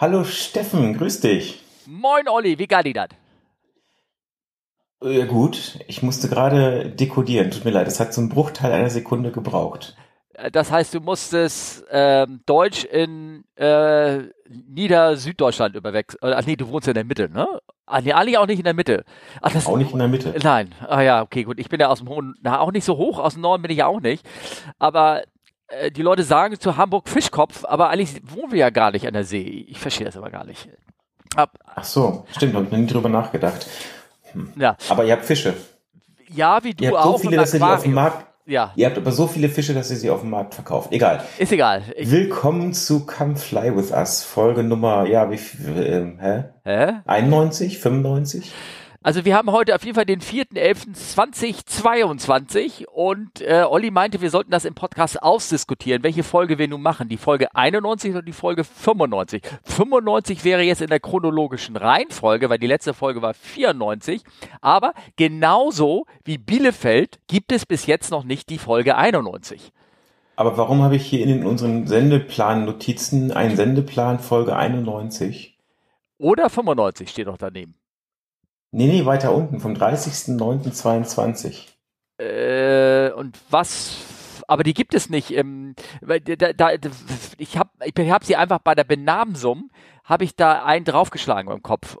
Hallo Steffen, grüß dich. Moin Olli, wie geht das? Ja, gut, ich musste gerade dekodieren. Tut mir leid, es hat so einen Bruchteil einer Sekunde gebraucht. Äh, das heißt, du musstest ähm, Deutsch in äh, Nieder-Süddeutschland überwechseln. Ach nee, du wohnst ja in der Mitte, ne? Ah, nee, eigentlich auch nicht in der Mitte. Ach, das auch nicht in der Mitte. Nein. Ah ja, okay, gut. Ich bin ja aus dem Hohen, na, auch nicht so hoch, aus dem Norden bin ich ja auch nicht. Aber äh, die Leute sagen zu Hamburg Fischkopf, aber eigentlich wohnen wir ja gar nicht an der See. Ich verstehe das aber gar nicht. Ab, Ach so, stimmt, habe ich noch nie drüber nachgedacht. Hm. Ja. Aber ihr habt Fische. Ja, wie du ihr habt auch. So viele, dass ihr die auf dem Markt ja. Ihr habt aber so viele Fische, dass ihr sie auf dem Markt verkauft. Egal. Ist egal. Ich Willkommen zu Come Fly With Us. Folge Nummer, ja, wie viel, äh, hä? Hä? 91, 95? Also wir haben heute auf jeden Fall den 4.11.2022 und äh, Olli meinte, wir sollten das im Podcast ausdiskutieren, welche Folge wir nun machen. Die Folge 91 oder die Folge 95. 95 wäre jetzt in der chronologischen Reihenfolge, weil die letzte Folge war 94. Aber genauso wie Bielefeld gibt es bis jetzt noch nicht die Folge 91. Aber warum habe ich hier in unseren Sendeplan-Notizen einen Sendeplan Folge 91? Oder 95 steht noch daneben. Nee, nee, weiter unten, vom 30.09.22. Äh, und was aber die gibt es nicht. Ähm, da, da, ich habe ich hab sie einfach bei der Benamsung, habe ich da einen draufgeschlagen im Kopf.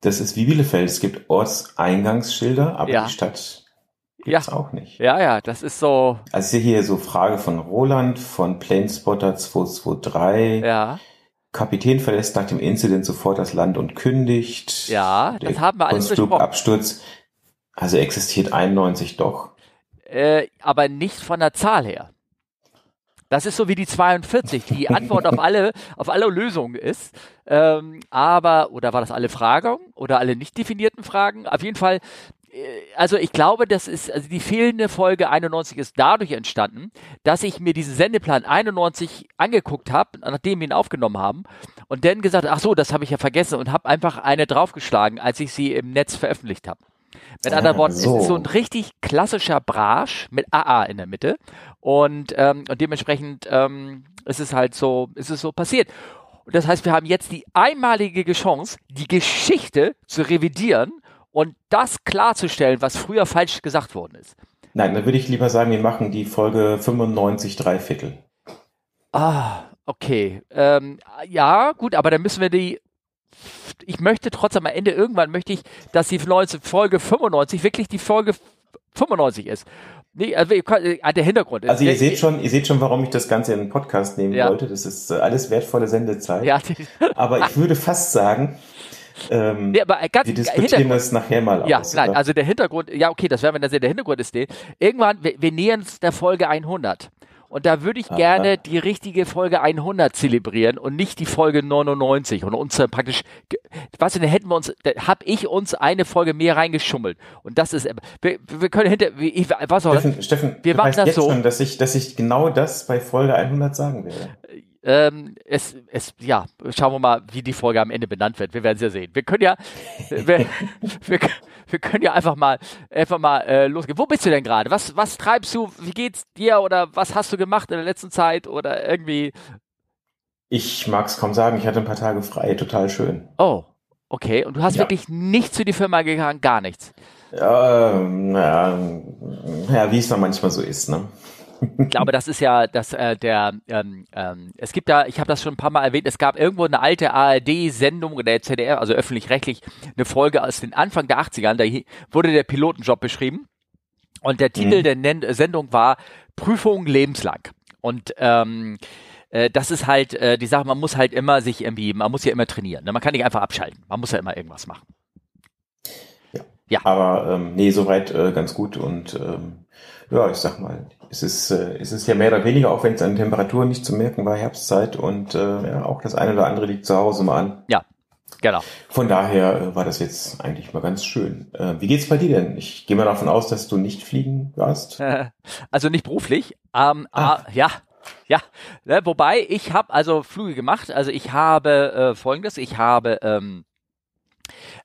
Das ist wie Bielefeld. Es gibt Ortseingangsschilder, aber ja. die Stadt gibt's ja. auch nicht. Ja, ja, das ist so. Also hier so Frage von Roland von Planespotter 223. Ja. Kapitän verlässt nach dem Incident sofort das Land und kündigt. Ja, das haben wir alles besprochen. Absturz. Also existiert 91 doch. Äh, aber nicht von der Zahl her. Das ist so wie die 42, die Antwort auf alle, auf alle Lösungen ist. Ähm, aber, oder war das alle Fragen oder alle nicht definierten Fragen? Auf jeden Fall also ich glaube, das ist, also die fehlende Folge 91 ist dadurch entstanden, dass ich mir diesen Sendeplan 91 angeguckt habe, nachdem wir ihn aufgenommen haben, und dann gesagt, ach so, das habe ich ja vergessen und habe einfach eine draufgeschlagen, als ich sie im Netz veröffentlicht habe. Mit ah, anderen Worten, so. es ist so ein richtig klassischer Brasch mit AA in der Mitte und, ähm, und dementsprechend ähm, ist es halt so, ist es so passiert. Und das heißt, wir haben jetzt die einmalige Chance, die Geschichte zu revidieren und das klarzustellen, was früher falsch gesagt worden ist. Nein, dann würde ich lieber sagen, wir machen die Folge 95 drei Viertel. Ah, okay. Ähm, ja, gut, aber dann müssen wir die. Ich möchte trotzdem am Ende irgendwann möchte ich, dass die Folge 95 wirklich die Folge 95 ist. Nee, also äh, der Hintergrund. Also ihr seht schon, ihr seht schon, warum ich das Ganze in den Podcast nehmen ja. wollte. Das ist äh, alles wertvolle Sendezeit. Ja. Aber ich würde fast sagen, ähm, nee, aber ganz, wir diskutieren das nachher mal ja, aus. Ja, nein, oder? also der Hintergrund, ja okay, das werden wir dann sehen. Der Hintergrund ist der, irgendwann, wir, wir nähern uns der Folge 100. Und da würde ich Aha. gerne die richtige Folge 100 zelebrieren und nicht die Folge 99 und uns dann praktisch, was denn, hätten wir uns, da habe ich uns eine Folge mehr reingeschummelt. Und das ist, wir, wir können hinter, ich, was Steffen, Steffen, wir machen das jetzt so. Schon, dass ich, dass ich genau das bei Folge 100 sagen werde. Ähm, es, es, ja, schauen wir mal, wie die Folge am Ende benannt wird. Wir werden es ja sehen. Wir können ja, wir, wir, wir, können ja einfach mal, einfach mal äh, losgehen. Wo bist du denn gerade? Was, was treibst du? Wie geht's dir? Oder was hast du gemacht in der letzten Zeit? Oder irgendwie? Ich mag es kaum sagen. Ich hatte ein paar Tage frei. Total schön. Oh, okay. Und du hast ja. wirklich nichts für die Firma gegangen? Gar nichts? Ja, ja, ja wie es dann manchmal so ist, ne? Ich glaube, das ist ja das äh, der ähm, ähm, es gibt da, ich habe das schon ein paar Mal erwähnt, es gab irgendwo eine alte ARD-Sendung oder der ZDR, also öffentlich-rechtlich, eine Folge aus den Anfang der 80ern, da wurde der Pilotenjob beschrieben und der Titel mhm. der Sendung war Prüfung lebenslang. Und ähm, äh, das ist halt äh, die Sache, man muss halt immer sich irgendwie, man muss ja immer trainieren. Ne? Man kann nicht einfach abschalten, man muss ja immer irgendwas machen. Ja. ja. Aber ähm, nee, soweit äh, ganz gut und ähm, ja, ich sag mal, es ist, äh, es ist ja mehr oder weniger, auch wenn es an Temperaturen nicht zu merken war, Herbstzeit und äh, ja, auch das eine oder andere liegt zu Hause mal an. Ja, genau. Von daher äh, war das jetzt eigentlich mal ganz schön. Äh, wie geht's bei dir denn? Ich gehe mal davon aus, dass du nicht fliegen warst. also nicht beruflich. Ähm, ah. ja, ja, ne, wobei ich habe also Flüge gemacht. Also ich habe äh, folgendes, ich habe ähm,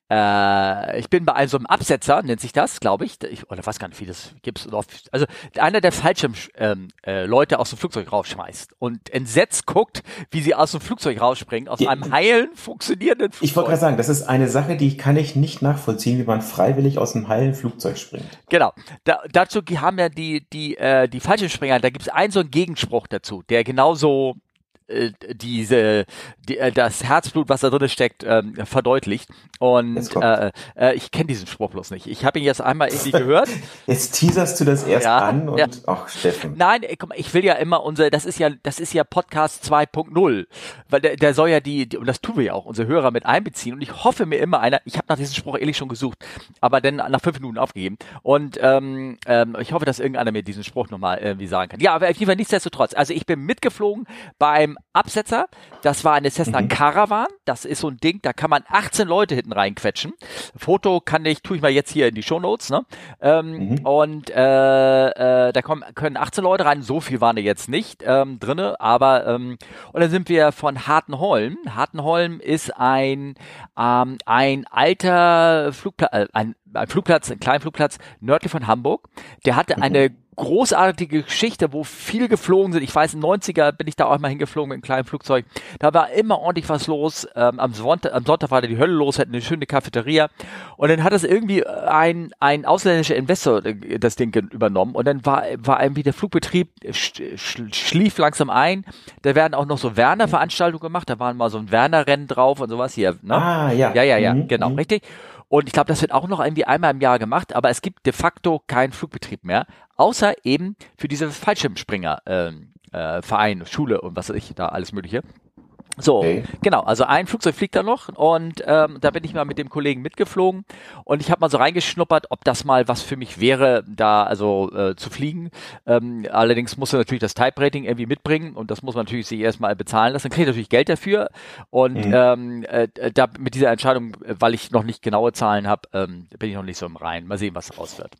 äh, ich bin bei einem so einem Absetzer, nennt sich das, glaube ich. ich. Oder weiß gar nicht, wie das gibt's. Also einer der Fallschirmleute ähm, äh, Leute aus dem Flugzeug rausschmeißt und entsetzt guckt, wie sie aus dem Flugzeug rausspringen, aus die, einem heilen, funktionierenden Flugzeug. Ich wollte gerade sagen, das ist eine Sache, die kann ich nicht nachvollziehen, wie man freiwillig aus einem heilen Flugzeug springt. Genau. Da, dazu haben ja die, die, äh, die Fallschirmspringer, da gibt es einen so einen Gegenspruch dazu, der genauso äh, diese die, äh, das Herzblut, was da drin steckt, ähm, verdeutlicht. Und äh, äh, ich kenne diesen Spruch bloß nicht. Ich habe ihn jetzt einmal irgendwie gehört. Jetzt teaserst du das erst ja, an und ja. ach Steffen. Nein, mal, ich will ja immer unser, das ist ja, das ist ja Podcast 2.0, weil der, der soll ja die, die, und das tun wir ja auch, unsere Hörer mit einbeziehen. Und ich hoffe mir immer einer, ich habe nach diesem Spruch ehrlich schon gesucht, aber dann nach fünf Minuten aufgegeben. Und ähm, ähm, ich hoffe, dass irgendeiner mir diesen Spruch nochmal irgendwie sagen kann. Ja, aber auf jeden Fall nichtsdestotrotz. Also ich bin mitgeflogen beim Absetzer. Das war eine Cessna mhm. Caravan. Das ist so ein Ding, da kann man 18 Leute hinten reinquetschen. Foto kann ich, tue ich mal jetzt hier in die Show Notes. Ne? Ähm, mhm. Und äh, äh, da kommen, können 18 Leute rein. So viel waren da jetzt nicht ähm, drinne, aber ähm, und dann sind wir von Hartenholm. Hartenholm ist ein ähm, ein alter Flugplatz, äh, ein, ein Flugplatz, ein kleiner Flugplatz nördlich von Hamburg. Der hatte mhm. eine großartige Geschichte, wo viel geflogen sind. Ich weiß, in 90er bin ich da auch mal hingeflogen mit einem kleinen Flugzeug. Da war immer ordentlich was los. Ähm, am, Sonntag, am Sonntag war da die Hölle los, hatten eine schöne Cafeteria. Und dann hat das irgendwie ein, ein ausländischer Investor äh, das Ding übernommen. Und dann war, war irgendwie der Flugbetrieb sch, schlief langsam ein. Da werden auch noch so Werner-Veranstaltungen gemacht. Da waren mal so ein Werner-Rennen drauf und sowas hier. Ne? Ah, ja. Ja, ja, ja, mhm. genau, mhm. richtig. Und ich glaube, das wird auch noch irgendwie einmal im Jahr gemacht, aber es gibt de facto keinen Flugbetrieb mehr, außer eben für diese Fallschirmspringer ähm, äh, Verein, Schule und was weiß ich, da alles Mögliche. So, okay. genau. Also ein Flugzeug fliegt da noch und ähm, da bin ich mal mit dem Kollegen mitgeflogen und ich habe mal so reingeschnuppert, ob das mal was für mich wäre, da also äh, zu fliegen. Ähm, allerdings musst du natürlich das Type Rating irgendwie mitbringen und das muss man natürlich sich erstmal bezahlen lassen. Dann kriege ich natürlich Geld dafür und mhm. ähm, äh, da mit dieser Entscheidung, weil ich noch nicht genaue Zahlen habe, ähm, bin ich noch nicht so im Reinen. Mal sehen, was raus wird.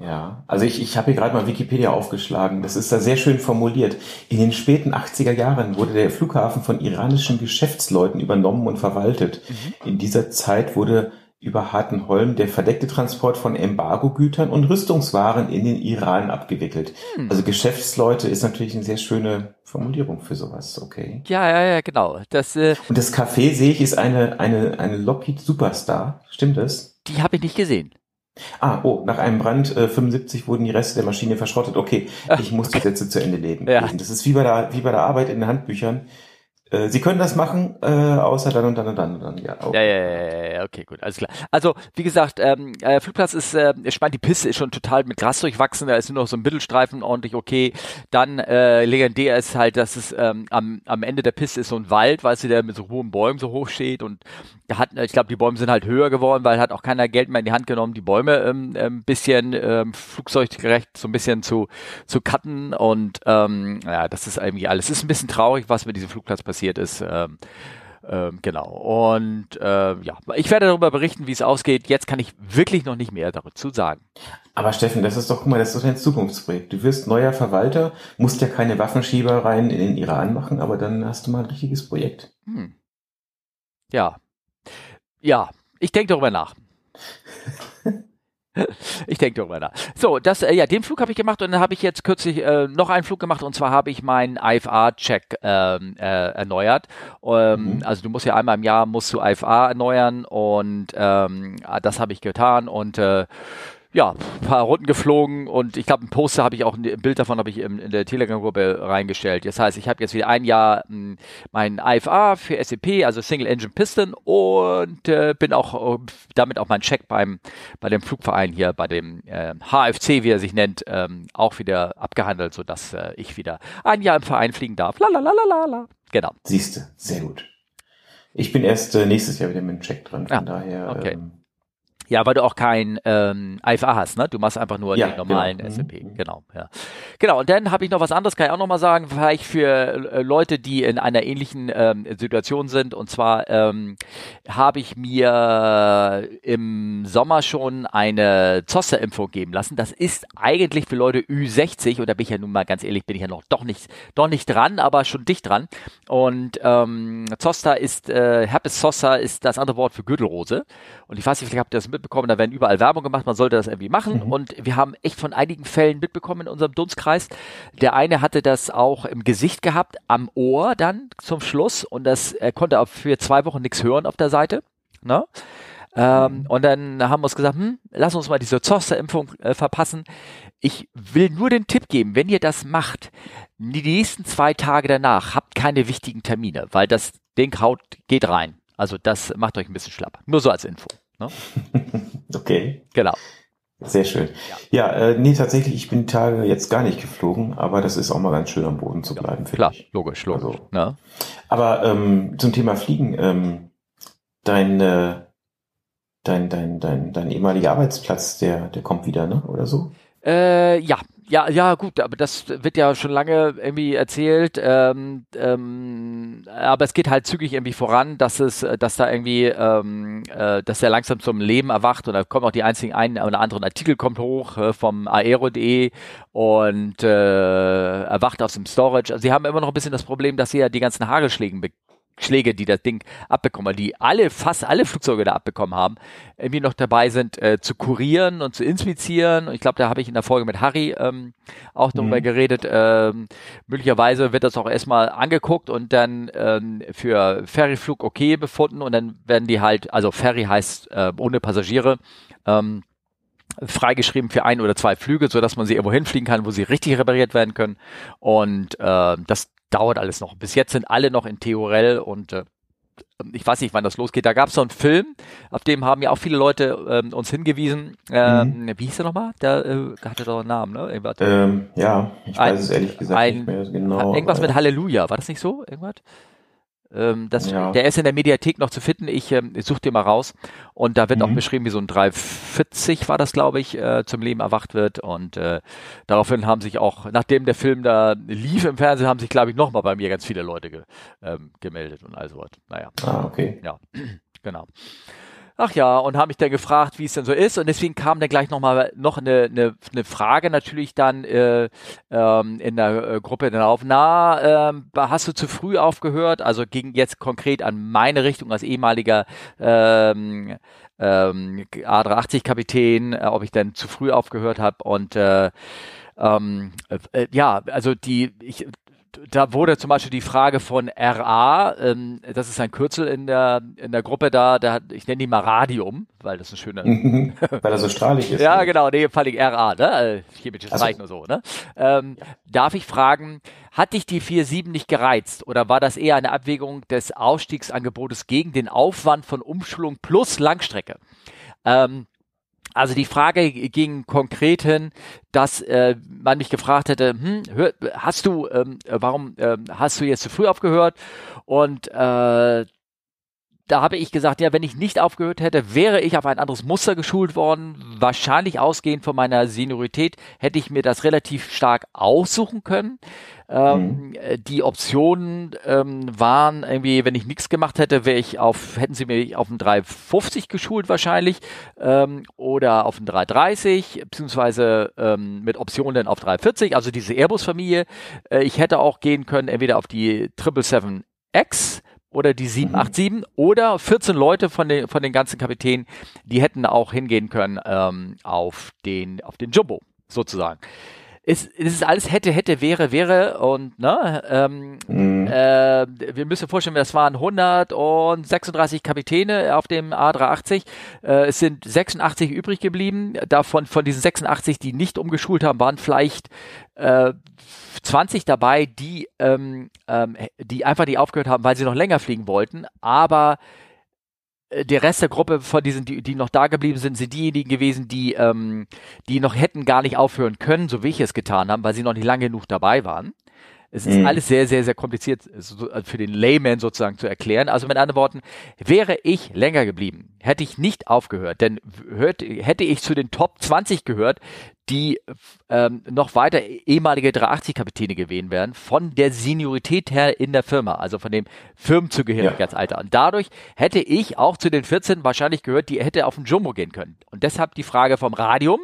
Ja, also ich, ich habe hier gerade mal Wikipedia aufgeschlagen. Das ist da sehr schön formuliert. In den späten 80er Jahren wurde der Flughafen von iranischen Geschäftsleuten übernommen und verwaltet. Mhm. In dieser Zeit wurde über Hartenholm der verdeckte Transport von Embargogütern und Rüstungswaren in den Iran abgewickelt. Mhm. Also Geschäftsleute ist natürlich eine sehr schöne Formulierung für sowas, okay. Ja, ja, ja, genau. Das, äh, und das Café sehe ich ist eine, eine, eine Lockheed Superstar. Stimmt das? Die habe ich nicht gesehen. Ah, oh, nach einem Brand äh, 75 wurden die Reste der Maschine verschrottet. Okay, ich muss die Sätze zu Ende lesen. Ja. Das ist wie bei der, wie bei der Arbeit in den Handbüchern. Äh, Sie können das machen, äh, außer dann und dann und dann und dann. Ja, okay. ja, ja, ja, ja, okay, gut, alles klar. Also, wie gesagt, ähm, äh, Flugplatz ist, äh, meine, die Piste ist schon total mit Gras durchwachsen, da ist nur noch so ein Mittelstreifen ordentlich okay. Dann äh, legendär ist halt, dass es ähm, am, am Ende der Piste ist so ein Wald, weißt du, der mit so hohen Bäumen so hoch steht und da hat, ich glaube, die Bäume sind halt höher geworden, weil hat auch keiner Geld mehr in die Hand genommen, die Bäume ähm, ein ähm, bisschen ähm, flugzeuggerecht so ein bisschen zu, zu cutten und ähm, ja, das ist irgendwie alles. Es ist ein bisschen traurig, was mit diesem Flugplatz passiert ist. Ähm, ähm, genau. Und äh, ja, ich werde darüber berichten, wie es ausgeht. Jetzt kann ich wirklich noch nicht mehr dazu sagen. Aber Steffen, das ist doch, guck mal, das ist doch ein Zukunftsprojekt. Du wirst neuer Verwalter, musst ja keine Waffenschiebereien in den Iran machen, aber dann hast du mal ein richtiges Projekt. Hm. Ja, ja, ich denke darüber nach. ich denke darüber nach. So, das, äh, ja, den Flug habe ich gemacht und dann habe ich jetzt kürzlich äh, noch einen Flug gemacht und zwar habe ich meinen IFA-Check ähm, äh, erneuert. Ähm, mhm. Also du musst ja einmal im Jahr musst du IFA erneuern und ähm, das habe ich getan und äh, ja, ein paar Runden geflogen und ich glaube, ein Poster habe ich auch, ein Bild davon habe ich in, in der Telegram-Gruppe reingestellt. Das heißt, ich habe jetzt wieder ein Jahr hm, mein IFA für SEP, also Single Engine Piston und äh, bin auch äh, damit auch mein Check beim bei dem Flugverein hier, bei dem äh, HFC, wie er sich nennt, ähm, auch wieder abgehandelt, sodass äh, ich wieder ein Jahr im Verein fliegen darf. Lalalala. Genau. Siehste, sehr gut. Ich bin erst äh, nächstes Jahr wieder mit dem Check dran, von ja, daher. Okay. Ähm, Ja, weil du auch kein ähm, IFA hast, ne? Du machst einfach nur Ja, den normalen genau. S&P. Mhm. Genau, ja. Genau, und dann habe ich noch was anderes, kann ich auch noch mal sagen, vielleicht für äh, Leute, die in einer ähnlichen ähm, Situation sind. Und zwar ähm, habe ich mir im Sommer schon eine Zoster-Impfung geben lassen. Das ist eigentlich für Leute Ü60, und da bin ich ja nun mal ganz ehrlich, bin ich ja noch doch nicht, doch nicht dran, aber schon dicht dran. Und ähm, Zoster ist, äh, Herpes Zoster ist das andere Wort für Gürtelrose. Und ich weiß nicht, vielleicht habt ihr das mitbekommen, da werden überall Werbung gemacht, man sollte das irgendwie machen. Mhm. Und wir haben echt von einigen Fällen mitbekommen in unserem Dunstkreis. Der eine hatte das auch im Gesicht gehabt, am Ohr dann zum Schluss. Und das er konnte auch für zwei Wochen nichts hören auf der Seite. Ne? Ähm, und dann haben wir uns gesagt, hm, lass uns mal diese Zoster-Impfung äh, verpassen. Ich will nur den Tipp geben, wenn ihr das macht, die nächsten zwei Tage danach habt keine wichtigen Termine, weil das Ding haut, geht rein. Also das macht euch ein bisschen schlapp. Nur so als Info. Ne? Okay, Genau. sehr schön. Ja, äh, nee, tatsächlich, ich bin die Tage jetzt gar nicht geflogen, aber das ist auch mal ganz schön am Boden zu bleiben, finde Klar, ich. logisch, logisch. Also- ne? Aber ähm, zum Thema Fliegen, ähm, dein, äh, dein, dein, dein, dein ehemaliger Arbeitsplatz, der, der kommt wieder, ne? Oder so? Äh, ja, ja, ja, gut, aber das wird ja schon lange irgendwie erzählt. Ähm, ähm, aber es geht halt zügig irgendwie voran, dass es, äh, dass da irgendwie, ähm, äh, dass er langsam zum Leben erwacht und da kommen auch die einzigen einen oder anderen Artikel kommt hoch äh, vom aero.de und äh, erwacht aus dem Storage. Also sie haben immer noch ein bisschen das Problem, dass sie ja die ganzen Hagelschlägen be Schläge, die das Ding abbekommen, die alle, fast alle Flugzeuge da abbekommen haben, irgendwie noch dabei sind, äh, zu kurieren und zu inspizieren. Und ich glaube, da habe ich in der Folge mit Harry ähm, auch darüber Mhm. geredet. Ähm, möglicherweise wird das auch erstmal angeguckt und dann ähm, für Ferryflug okay befunden und dann werden die halt, also Ferry heißt äh, ohne Passagiere, ähm, freigeschrieben für ein oder zwei Flüge, so dass man sie irgendwo hinfliegen kann, wo sie richtig repariert werden können. Und äh, das dauert alles noch. Bis jetzt sind alle noch in Theorel und äh, ich weiß nicht, wann das losgeht. Da gab es so einen Film, auf dem haben ja auch viele Leute ähm, uns hingewiesen. Ähm, Wie hieß der nochmal? Der äh, hatte doch einen Namen, ne? Ähm, ja, ich Ein- weiß es ehrlich gesagt ein- nicht mehr genau. irgendwas mit äh, Halleluja, war das nicht so? Irgendwas? Ähm, das, Ja. Der ist in der Mediathek noch zu finden. Ich, ähm, ich suche den mal raus. Und da wird auch Mhm. beschrieben, wie so ein 340 war das, glaube ich, äh, zum Leben erwacht wird. Und äh, daraufhin haben sich auch, nachdem der Film da lief im Fernsehen, haben sich, glaube ich, nochmal bei mir ganz viele Leute ge, ähm, gemeldet und all sowas. Naja. Ah, okay. Ja, genau. Ach ja, und haben mich dann gefragt, wie es denn so ist. Und deswegen kam dann gleich nochmal noch eine, eine, eine Frage natürlich dann äh, ähm, in der äh, Gruppe dann auf. Na, ähm, hast du zu früh aufgehört? Also ging jetzt konkret an meine Richtung als ehemaliger ähm, ähm, A380-Kapitän, äh, ob ich dann zu früh aufgehört habe. Und äh, ähm, äh, ja, also die, ich, da wurde zum Beispiel die Frage von RA, ähm, das ist ein Kürzel in der, in der Gruppe da, da ich nenne die mal Radium, weil das eine schöne, Weil er so strahlig ist. ja, ne? genau, nee, vor allem RA, ne? äh, Chemisches Ach so. Zeichen und so, ne? Ähm, Darf ich fragen, hat dich die 4.7 nicht gereizt oder war das eher eine Abwägung des Ausstiegsangebotes gegen den Aufwand von Umschulung plus Langstrecke? Ähm, also die Frage ging konkret hin, dass äh, man mich gefragt hätte, hm, hör, hast du, ähm, warum ähm, hast du jetzt zu früh aufgehört? Und äh, da habe ich gesagt, ja, wenn ich nicht aufgehört hätte, wäre ich auf ein anderes Muster geschult worden. Wahrscheinlich ausgehend von meiner Seniorität hätte ich mir das relativ stark aussuchen können. Ähm, äh, Die Optionen ähm, waren irgendwie, wenn ich nichts gemacht hätte, wäre ich auf, hätten sie mich auf einen 350 geschult wahrscheinlich ähm, oder auf einen 330 beziehungsweise ähm, mit Optionen auf 340. Also diese Airbus-Familie. Äh, ich hätte auch gehen können entweder auf die 777X oder die 787 oder 14 Leute von den, von den ganzen Kapitänen, die hätten auch hingehen können ähm, auf, den, auf den Jumbo sozusagen. Es, es ist alles hätte, hätte, wäre, wäre und ne, ähm, Mhm. äh, wir müssen vorstellen, das waren 136 Kapitäne auf dem A380. Äh, es sind 86 übrig geblieben. Davon von diesen 86, die nicht umgeschult haben, waren vielleicht äh, 20 dabei, die, ähm, ähm, die einfach nicht aufgehört haben, weil sie noch länger fliegen wollten. Aber der Rest der Gruppe von diesen, die, die noch da geblieben sind, sind diejenigen gewesen, die, ähm, die noch hätten gar nicht aufhören können, so wie ich es getan habe, weil sie noch nicht lange genug dabei waren. Es ist mhm. alles sehr, sehr, sehr kompliziert für den Layman sozusagen zu erklären. Also mit anderen Worten, wäre ich länger geblieben, hätte ich nicht aufgehört, denn hört, hätte ich zu den Top 20 gehört, die ähm, noch weiter ehemalige 380-Kapitäne gewesen wären, von der Seniorität her in der Firma, also von dem Firmenzugehörigkeitsalter. Ja. Und dadurch hätte ich auch zu den 14 wahrscheinlich gehört, die hätte auf den Jumbo gehen können. Und deshalb die Frage vom Radium,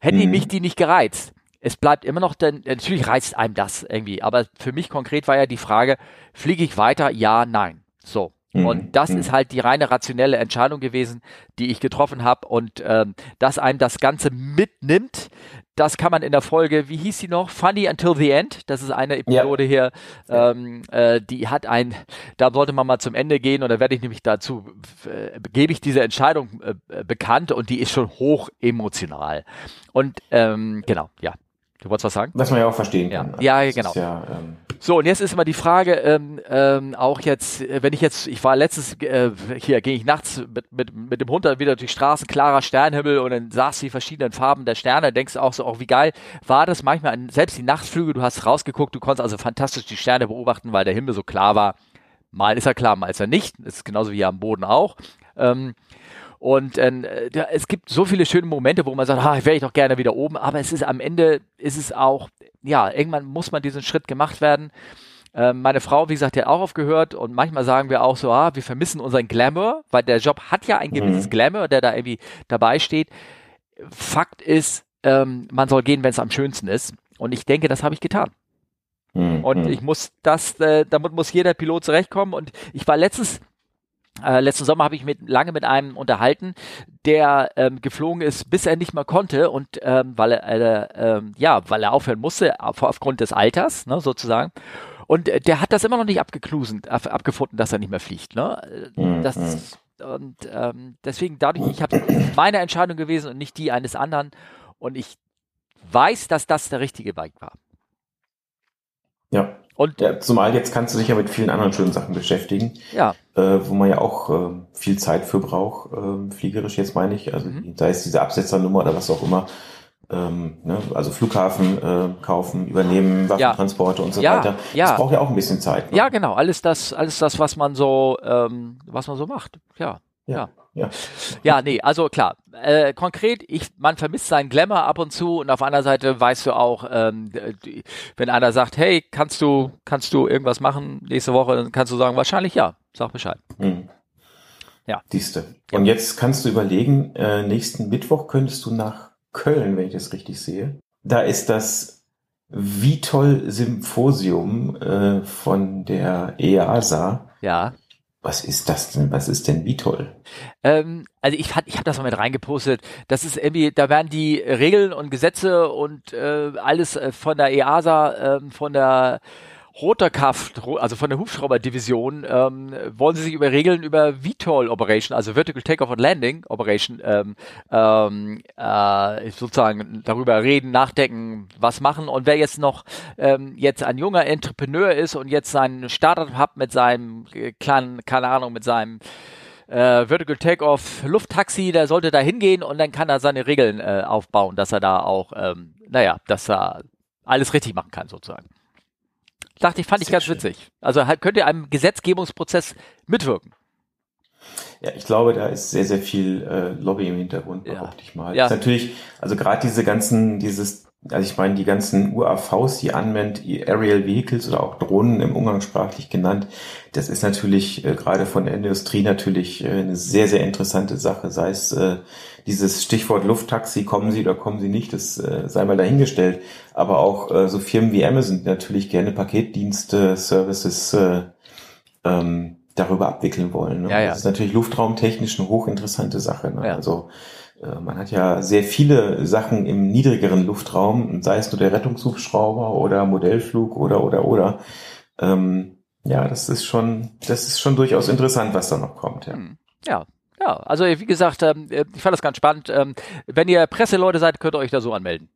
hätte mhm. mich die nicht gereizt? Es bleibt immer noch, denn natürlich reizt einem das irgendwie, aber für mich konkret war ja die Frage, fliege ich weiter? Ja, nein. So. Mhm. Und das mhm. ist halt die reine rationelle Entscheidung gewesen, die ich getroffen habe. Und ähm, dass einem das Ganze mitnimmt, das kann man in der Folge, wie hieß sie noch? Funny Until the End. Das ist eine Episode ja. hier, ähm, äh, die hat ein, da sollte man mal zum Ende gehen und da werde ich nämlich dazu, äh, gebe ich diese Entscheidung äh, bekannt und die ist schon hoch emotional. Und ähm, genau, ja. Du wolltest was sagen? Was man ja auch verstehen kann. Ja, ja genau. Ja, ähm so, und jetzt ist immer die Frage, ähm, ähm, auch jetzt, äh, wenn ich jetzt, ich war letztes, äh, hier gehe ich nachts mit, mit, mit dem Hund wieder durch die Straßen, klarer Sternhimmel und dann sahst du die verschiedenen Farben der Sterne, denkst du auch so, auch wie geil war das manchmal, selbst die Nachtflüge, du hast rausgeguckt, du konntest also fantastisch die Sterne beobachten, weil der Himmel so klar war. Mal ist er klar, mal ist er nicht. Das ist genauso wie hier am Boden auch. Ähm, und äh, es gibt so viele schöne Momente, wo man sagt, ah, wäre ich doch gerne wieder oben, aber es ist am Ende, ist es auch, ja, irgendwann muss man diesen Schritt gemacht werden. Ähm, meine Frau, wie gesagt, hat auch aufgehört und manchmal sagen wir auch so, ah, wir vermissen unseren Glamour, weil der Job hat ja ein mhm. gewisses mhm. Glamour, der da irgendwie dabei steht. Fakt ist, ähm, man soll gehen, wenn es am schönsten ist. Und ich denke, das habe ich getan. Mhm. Und ich muss das, äh, damit muss jeder Pilot zurechtkommen. Und ich war letztens äh, letzten Sommer habe ich mit, lange mit einem unterhalten, der ähm, geflogen ist, bis er nicht mehr konnte und ähm, weil er äh, äh, ja, weil er aufhören musste auf, aufgrund des Alters, ne, sozusagen. Und äh, der hat das immer noch nicht abgeklusen, ab, abgefunden, dass er nicht mehr fliegt. Ne? Mhm. Das, mhm. und ähm, deswegen dadurch, ich habe meine Entscheidung gewesen und nicht die eines anderen. Und ich weiß, dass das der richtige Bike war. Ja. Und ja, zumal jetzt kannst du dich ja mit vielen anderen schönen Sachen beschäftigen. Ja. Äh, wo man ja auch äh, viel Zeit für braucht, äh, fliegerisch jetzt meine ich. Also mhm. sei es diese Absetzernummer oder was auch immer. Ähm, ne? Also Flughafen äh, kaufen, übernehmen, Waffentransporte ja. und so ja, weiter. Ja. Das braucht ja auch ein bisschen Zeit. Ne? Ja, genau. Alles das, alles das, was man so, ähm, was man so macht. Ja. Ja. ja. Ja. ja, nee, also klar. Äh, konkret, ich, man vermisst seinen Glamour ab und zu und auf einer Seite weißt du auch, ähm, wenn einer sagt, hey, kannst du, kannst du irgendwas machen nächste Woche, dann kannst du sagen, wahrscheinlich ja. Sag Bescheid. Mhm. Ja. Siehste. Und jetzt kannst du überlegen, äh, nächsten Mittwoch könntest du nach Köln, wenn ich das richtig sehe. Da ist das Vitol Symposium äh, von der EASA. Ja. Was ist das denn? Was ist denn Vitol? Ähm, also ich, ich habe das mal mit reingepostet. Das ist irgendwie, da werden die Regeln und Gesetze und äh, alles von der EASA, äh, von der Rotorkraft, also von der Hubschrauberdivision, ähm, wollen sie sich über Regeln über VTOL Operation, also Vertical Takeoff and Landing Operation, ähm, ähm, äh, sozusagen darüber reden, nachdenken, was machen. Und wer jetzt noch ähm, jetzt ein junger Entrepreneur ist und jetzt sein Startup hat mit seinem äh, kleinen, keine Ahnung, mit seinem äh, Vertical Takeoff Lufttaxi, der sollte da hingehen und dann kann er seine Regeln äh, aufbauen, dass er da auch, ähm, naja, dass er alles richtig machen kann sozusagen. Dachte ich, fand ich ganz schön. witzig. Also halt, könnt ihr einem Gesetzgebungsprozess mitwirken. Ja, ich glaube, da ist sehr, sehr viel äh, Lobby im Hintergrund, behaupte ja. ich mal. Ja. ist natürlich, also gerade diese ganzen, dieses, also ich meine, die ganzen UAVs, die Unmanned Aerial Vehicles oder auch Drohnen im Umgangssprachlich genannt, das ist natürlich äh, gerade von der Industrie natürlich äh, eine sehr, sehr interessante Sache, sei es äh, dieses Stichwort Lufttaxi, kommen Sie oder kommen Sie nicht, das äh, sei mal dahingestellt. Aber auch äh, so Firmen wie Amazon die natürlich gerne Paketdienste, Services äh, ähm, darüber abwickeln wollen. Ne? Ja, ja. Das ist natürlich luftraumtechnisch eine hochinteressante Sache. Ne? Ja. Also man hat ja sehr viele Sachen im niedrigeren Luftraum, sei es nur der Rettungshubschrauber oder Modellflug oder oder oder. Ähm, ja, das ist schon, das ist schon durchaus interessant, was da noch kommt. Ja. Hm. Ja, ja, also wie gesagt, ähm, äh, ich fand das ganz spannend. Ähm, wenn ihr Presseleute seid, könnt ihr euch da so anmelden.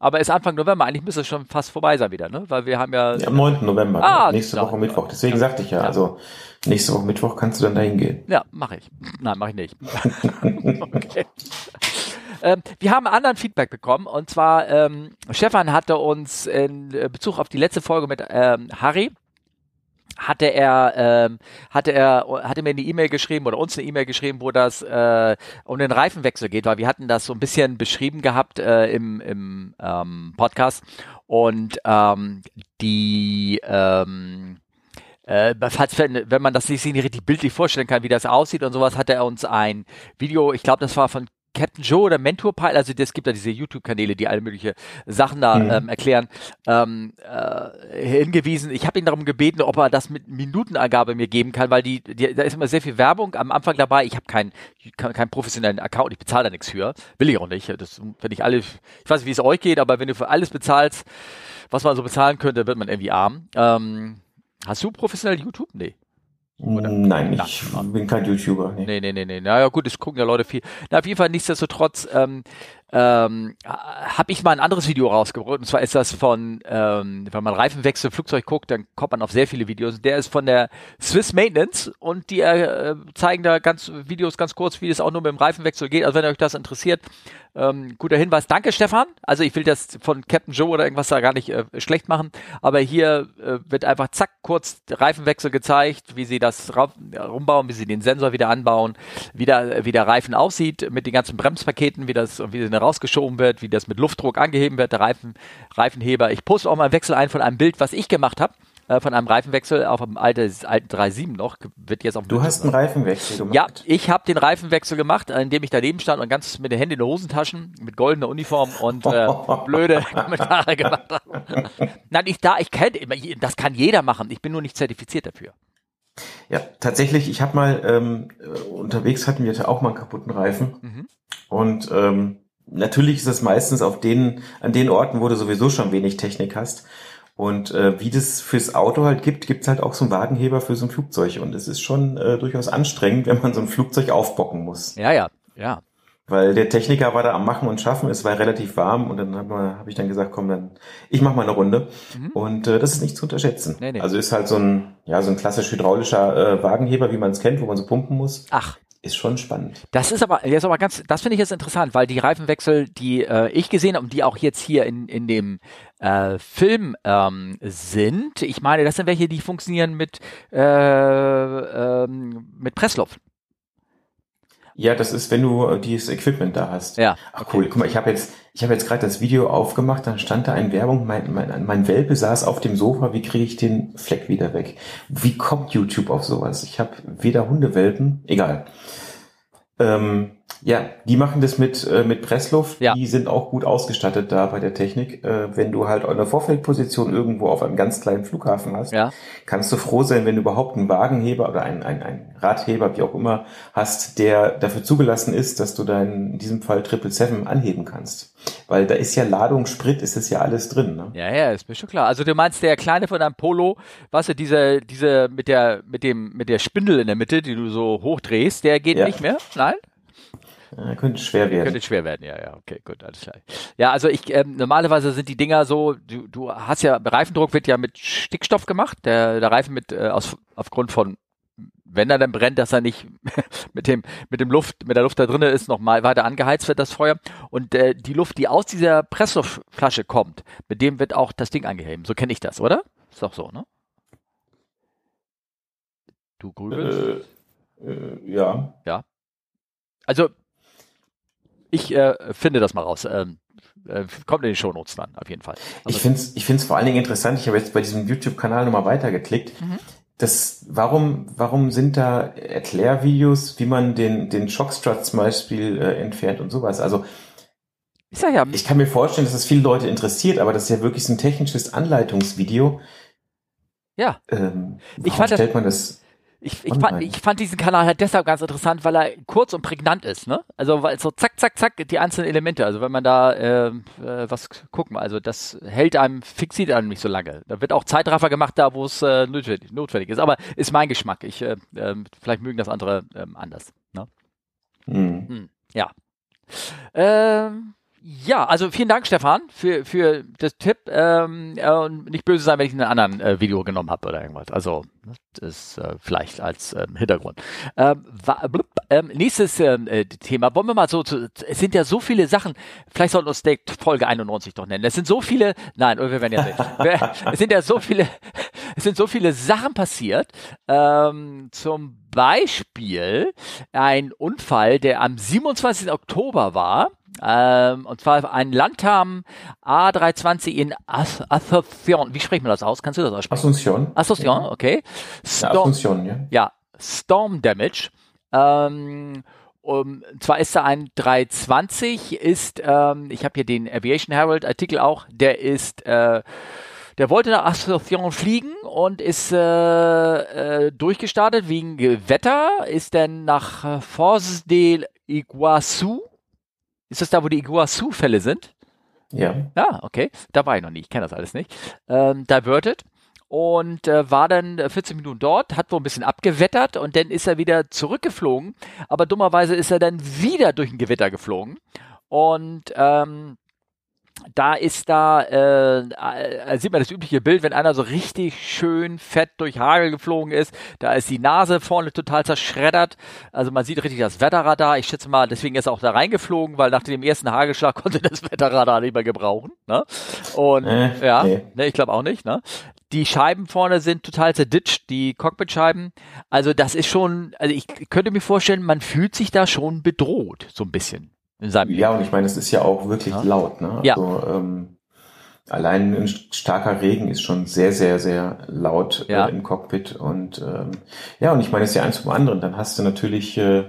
Aber ist Anfang November, eigentlich müsste es schon fast vorbei sein wieder, ne? Weil wir haben ja. ja am 9. November, ah, nächste klar, Woche Mittwoch. Deswegen ja. sagte ich ja, ja, also nächste Woche Mittwoch kannst du dann dahin gehen. Ja, mache ich. Nein, mache ich nicht. okay. Ähm, wir haben anderen Feedback bekommen und zwar ähm, Stefan hatte uns in Bezug auf die letzte Folge mit ähm, Harry hatte er, ähm, hatte er, hatte mir eine E-Mail geschrieben oder uns eine E-Mail geschrieben, wo das äh, um den Reifenwechsel geht, weil wir hatten das so ein bisschen beschrieben gehabt äh, im, im ähm, Podcast. Und ähm, die ähm, äh, falls, wenn, wenn man das sich nicht richtig bildlich vorstellen kann, wie das aussieht und sowas, hat er uns ein Video, ich glaube, das war von Captain Joe oder Mentor Pilot, also es gibt da diese YouTube-Kanäle, die alle mögliche Sachen da mhm. ähm, erklären, ähm, äh, hingewiesen. Ich habe ihn darum gebeten, ob er das mit Minutenangabe mir geben kann, weil die, die da ist immer sehr viel Werbung am Anfang dabei. Ich habe keinen kein, kein professionellen Account, ich bezahle da nichts für. Will ich auch nicht. Das, wenn ich alle, ich weiß nicht, wie es euch geht, aber wenn du für alles bezahlst, was man so bezahlen könnte, wird man irgendwie arm. Ähm, hast du professionell YouTube? Nee. Oder? Nein, ich bin kein YouTuber. Nee. nee, nee, nee, nee. Naja, gut, es gucken ja Leute viel. Na, auf jeden Fall nichtsdestotrotz ähm, ähm, habe ich mal ein anderes Video rausgebracht. Und zwar ist das von, ähm, wenn man Reifenwechsel Flugzeug guckt, dann kommt man auf sehr viele Videos. Der ist von der Swiss Maintenance und die äh, zeigen da ganz Videos ganz kurz, wie es auch nur mit dem Reifenwechsel geht. Also wenn euch das interessiert, ähm, guter Hinweis. Danke, Stefan. Also ich will das von Captain Joe oder irgendwas da gar nicht äh, schlecht machen, aber hier äh, wird einfach zack kurz Reifenwechsel gezeigt, wie sie das rumbauen, wie sie den Sensor wieder anbauen, wie der, wie der Reifen aussieht mit den ganzen Bremspaketen, wie das, wie sie rausgeschoben wird, wie das mit Luftdruck angeheben wird, der Reifen, Reifenheber. Ich poste auch mal einen Wechsel ein von einem Bild, was ich gemacht habe äh, von einem Reifenwechsel auf dem alten, alten 3.7 noch, wird jetzt auf Du hast einen Reifenwechsel gemacht? Ja, ich habe den Reifenwechsel gemacht, indem ich daneben stand und ganz mit den Händen in den Hosentaschen, mit goldener Uniform und äh, blöde Kommentare gemacht habe. Nein, ich da, ich kenne, das kann jeder machen, ich bin nur nicht zertifiziert dafür. Ja, tatsächlich, ich habe mal ähm, unterwegs hatten wir auch mal einen kaputten Reifen mhm. und ähm, natürlich ist es meistens auf den, an den Orten, wo du sowieso schon wenig Technik hast. Und äh, wie das fürs Auto halt gibt, gibt's halt auch so einen Wagenheber für so ein Flugzeug. Und es ist schon äh, durchaus anstrengend, wenn man so ein Flugzeug aufbocken muss. Ja, ja, ja. Weil der Techniker war da am Machen und Schaffen, es war relativ warm und dann habe hab ich dann gesagt, komm, dann ich mach mal eine Runde. Mhm. Und äh, das ist nicht zu unterschätzen. Nee, nee. Also ist halt so ein, ja, so ein klassisch hydraulischer äh, Wagenheber, wie man es kennt, wo man so pumpen muss. Ach ist schon spannend. Das ist aber jetzt aber ganz, das finde ich jetzt interessant, weil die Reifenwechsel, die äh, ich gesehen habe und die auch jetzt hier in, in dem äh, Film ähm, sind, ich meine, das sind welche, die funktionieren mit äh, ähm, mit Pressluft. Ja, das ist, wenn du äh, dieses Equipment da hast. Ja. Ach cool. Guck mal, ich habe jetzt, ich habe jetzt gerade das Video aufgemacht, dann stand da eine Werbung, mein, mein, mein Welpe saß auf dem Sofa, wie kriege ich den Fleck wieder weg? Wie kommt YouTube auf sowas? Ich habe weder Hundewelpen, egal. Ähm, ja, die machen das mit, äh, mit Pressluft. Ja. Die sind auch gut ausgestattet da bei der Technik. Äh, wenn du halt eine Vorfeldposition irgendwo auf einem ganz kleinen Flughafen hast, ja. kannst du froh sein, wenn du überhaupt einen Wagenheber oder einen, einen, einen Radheber, wie auch immer, hast, der dafür zugelassen ist, dass du deinen, in diesem Fall 777 anheben kannst. Weil da ist ja Ladung, Sprit, ist es ja alles drin. Ne? Ja, ja, ist mir schon klar. Also du meinst der kleine von deinem Polo, was du, diese, diese mit der, mit dem, mit der Spindel in der Mitte, die du so hochdrehst, der geht ja. nicht mehr? Nein? Ja, könnte schwer werden. Könnte schwer werden, ja, ja, okay, gut, alles klar. Ja, also ich, ähm, normalerweise sind die Dinger so, du, du hast ja, Reifendruck wird ja mit Stickstoff gemacht, der, der Reifen mit, äh, aus, aufgrund von, wenn er dann brennt, dass er nicht mit dem, mit dem Luft, mit der Luft da drinnen ist, noch mal weiter angeheizt wird, das Feuer. Und äh, die Luft, die aus dieser Pressstoffflasche kommt, mit dem wird auch das Ding angeheben. So kenne ich das, oder? Ist doch so, ne? Du grübelst? Äh, äh, ja. Ja. Also ich äh, finde das mal raus. Ähm, äh, kommt in den Shownotes dann, auf jeden Fall. Also, ich finde es ich find's vor allen Dingen interessant, ich habe jetzt bei diesem YouTube-Kanal nochmal weitergeklickt. Mhm. Das, warum, warum sind da Erklärvideos, wie man den, den Shockstrut zum Beispiel äh, entfernt und sowas? Also ich, sag ja, ich kann mir vorstellen, dass das viele Leute interessiert, aber das ist ja wirklich ein technisches Anleitungsvideo. Ja. Ähm, ich fand stellt man das ich, ich, fand, ich fand diesen Kanal halt deshalb ganz interessant, weil er kurz und prägnant ist, ne? Also weil so zack, zack, zack, die einzelnen Elemente. Also wenn man da äh, äh, was gucken, also das hält einem, fixiert einem nicht so lange. Da wird auch Zeitraffer gemacht, da wo es äh, notwendig, notwendig ist. Aber ist mein Geschmack. Ich, äh, äh, vielleicht mögen das andere äh, anders. Ne? Mhm. Hm, ja. Ähm, ja, also vielen Dank, Stefan, für, für das Tipp. Ähm, äh, und nicht böse sein, wenn ich einen anderen äh, Video genommen habe oder irgendwas. Also, das ist äh, vielleicht als ähm, Hintergrund. Ähm, blub, ähm, nächstes ähm, äh, Thema. Wollen wir mal so, zu, es sind ja so viele Sachen, vielleicht sollten wir uns der Folge 91 doch nennen. Es sind so viele, nein, wir werden ja nicht. es sind ja so viele, es sind so viele Sachen passiert. Ähm, zum Beispiel ein Unfall, der am 27. Oktober war. Ähm, und zwar ein Landtam A320 in Asunción. Wie spricht man das aus? Kannst du das aussprechen? Asunción. Asunción, okay. Storm, ja, Asunción, ja. Ja, Storm Damage. Ähm, um, zwar ist da ein 320, ist, ähm, ich habe hier den Aviation Herald Artikel auch, der ist, äh, der wollte nach Asunción fliegen und ist äh, äh, durchgestartet wegen Wetter, ist dann nach Foz del Iguazu, ist das da, wo die Iguazu-Fälle sind? Ja. Ja, okay. Da war ich noch nie, ich kenne das alles nicht. Ähm, diverted und äh, war dann 14 äh, Minuten dort, hat wohl ein bisschen abgewettert und dann ist er wieder zurückgeflogen. Aber dummerweise ist er dann wieder durch ein Gewitter geflogen. Und ähm, da ist da, äh, äh, sieht man das übliche Bild, wenn einer so richtig schön fett durch Hagel geflogen ist, da ist die Nase vorne total zerschreddert. Also man sieht richtig das Wetterradar. Ich schätze mal, deswegen ist er auch da reingeflogen, weil nach dem ersten Hagelschlag konnte das Wetterradar nicht mehr gebrauchen. Ne? Und äh, ja, nee. ne, ich glaube auch nicht. Ne? Die Scheiben vorne sind total zerditscht, die Cockpitscheiben. Also das ist schon, also ich könnte mir vorstellen, man fühlt sich da schon bedroht, so ein bisschen. Ja, und ich meine, es ist ja auch wirklich ja. laut. Ne? Also, ja. ähm, allein ein starker Regen ist schon sehr, sehr, sehr laut äh, ja. äh, im Cockpit. Und ähm, ja, und ich meine, es ist ja eins vom anderen. Dann hast du natürlich äh,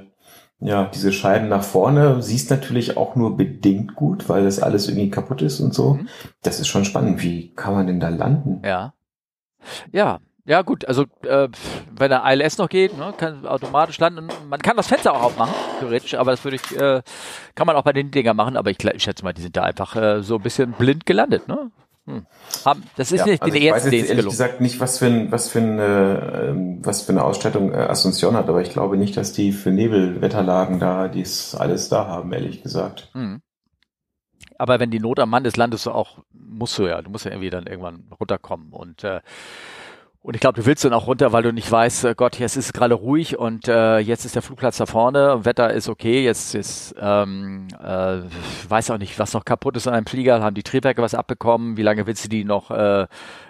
ja diese Scheiben nach vorne, siehst natürlich auch nur bedingt gut, weil das alles irgendwie kaputt ist und so. Mhm. Das ist schon spannend. Wie kann man denn da landen? Ja. Ja, ja gut, also äh, wenn der ILS noch geht, ne, kann automatisch landen. Man kann das Fenster auch aufmachen, theoretisch, aber das würde ich, äh, kann man auch bei den Dinger machen, aber ich, ich schätze mal, die sind da einfach äh, so ein bisschen blind gelandet, ne? Hm. Haben, das ist ja, nicht also die erste, Ich weiß ehrlich gesagt nicht, was für, ein, was für eine, ähm, was für eine Ausstattung äh, Asunción hat, aber ich glaube nicht, dass die für Nebelwetterlagen da dies alles da haben, ehrlich gesagt. Hm aber wenn die Not am Mann ist, landest du auch, musst du ja, du musst ja irgendwie dann irgendwann runterkommen und äh, und ich glaube, du willst dann auch runter, weil du nicht weißt, äh, Gott, jetzt ist es gerade ruhig und äh, jetzt ist der Flugplatz da vorne, Wetter ist okay, jetzt ist, ähm, äh, weiß auch nicht, was noch kaputt ist an einem Flieger, haben die Triebwerke was abbekommen, wie lange willst du die noch, äh,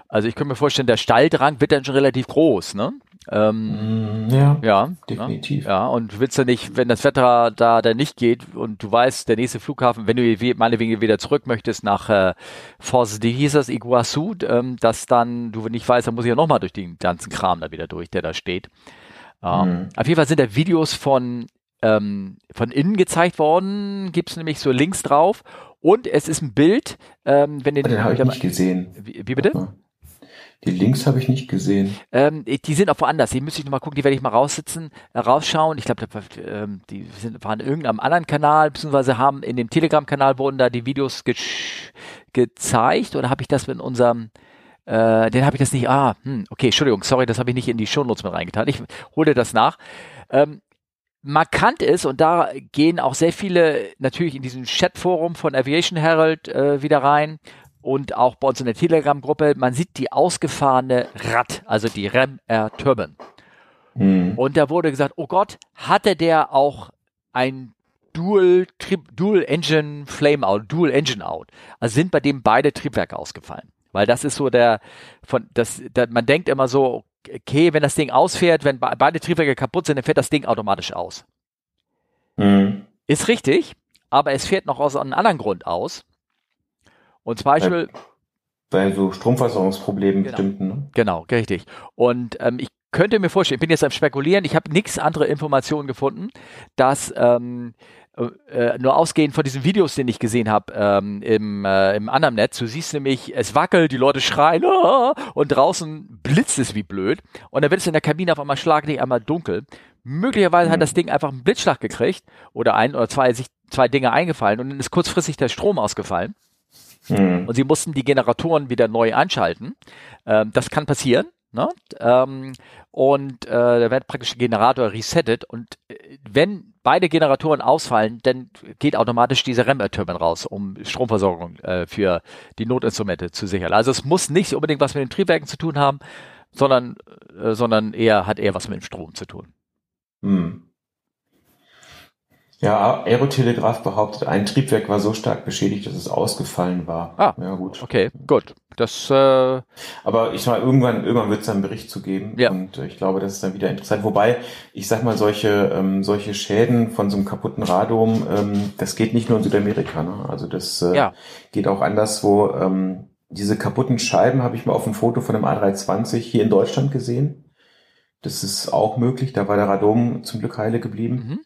also ich könnte mir vorstellen, der Stalldrang wird dann schon relativ groß, ne? Ähm, mm, ja, ja, definitiv. Ja, und willst du nicht, wenn das Wetter da, da nicht geht und du weißt, der nächste Flughafen, wenn du meinetwegen wieder zurück möchtest nach äh, Foz de Hisas, Iguazu, ähm, dass dann du nicht weißt, dann muss ich ja nochmal durch den ganzen Kram da wieder durch, der da steht. Ähm, mhm. Auf jeden Fall sind da Videos von, ähm, von innen gezeigt worden, gibt's nämlich so Links drauf und es ist ein Bild, ähm, wenn den, den habe ich nicht gesehen. Wie, wie bitte? Die Links habe ich nicht gesehen. Ähm, die sind auch woanders. Die müsste ich nochmal gucken. Die werde ich mal raussitzen, äh, rausschauen. Ich glaube, ähm, die sind, waren in irgendeinem anderen Kanal, beziehungsweise haben in dem Telegram-Kanal wurden da die Videos ge gezeigt. Oder habe ich das in unserem, äh, den habe ich das nicht, ah, hm, okay, Entschuldigung, sorry, das habe ich nicht in die Shownotes mit reingetan. Ich hole das nach. Ähm, markant ist, und da gehen auch sehr viele natürlich in diesem Chatforum von Aviation Herald äh, wieder rein, und auch bei uns in der Telegram-Gruppe, man sieht die ausgefahrene Rad, also die Rem Air Turban. Mhm. Und da wurde gesagt, oh Gott, hatte der auch ein Dual, Dual Engine Flame Out, Dual Engine Out. Also sind bei dem beide Triebwerke ausgefallen. Weil das ist so der, von, das, der, man denkt immer so, okay, wenn das Ding ausfährt, wenn beide Triebwerke kaputt sind, dann fährt das Ding automatisch aus. Mhm. Ist richtig, aber es fährt noch aus einem anderen Grund aus. Und zum Beispiel. Bei, so Stromversorgungsproblemen genau, bestimmten. Ne? Genau, richtig. Und ähm, ich könnte mir vorstellen, ich bin jetzt am Spekulieren, ich habe nichts andere Informationen gefunden, dass ähm, äh, nur ausgehend von diesen Videos, den ich gesehen habe ähm, im, äh, im anderen Netz, du siehst nämlich, es wackelt, die Leute schreien ah, und draußen blitzt es wie blöd und dann wird es in der Kabine auf einmal schlaglich einmal dunkel. Möglicherweise mhm. hat das Ding einfach einen Blitzschlag gekriegt oder ein oder zwei, sich zwei Dinge eingefallen und dann ist kurzfristig der Strom ausgefallen. Mhm. Und sie mussten die Generatoren wieder neu einschalten. Ähm, das kann passieren. Ne? Ähm, und äh, da wird praktisch der Generator resettet und äh, wenn beide Generatoren ausfallen, dann geht automatisch diese REM-Turbine raus, um Stromversorgung äh, für die Notinstrumente zu sichern. Also es muss nicht unbedingt was mit den Triebwerken zu tun haben, sondern, äh, sondern eher hat eher was mit dem Strom zu tun. Hm. Ja, Aerotelegraph behauptet, ein Triebwerk war so stark beschädigt, dass es ausgefallen war. Ah, ja gut. Okay, gut. Das. Äh Aber ich mal irgendwann, irgendwann wird es einen Bericht zu geben. Ja. Und äh, ich glaube, das ist dann wieder interessant. Wobei, ich sag mal, solche ähm, solche Schäden von so einem kaputten Radom, ähm, das geht nicht nur in Südamerika. Ne? Also das äh, ja. geht auch anderswo. Ähm, diese kaputten Scheiben habe ich mal auf dem Foto von einem A320 hier in Deutschland gesehen. Das ist auch möglich. Da war der Radom zum Glück heile geblieben. Mhm.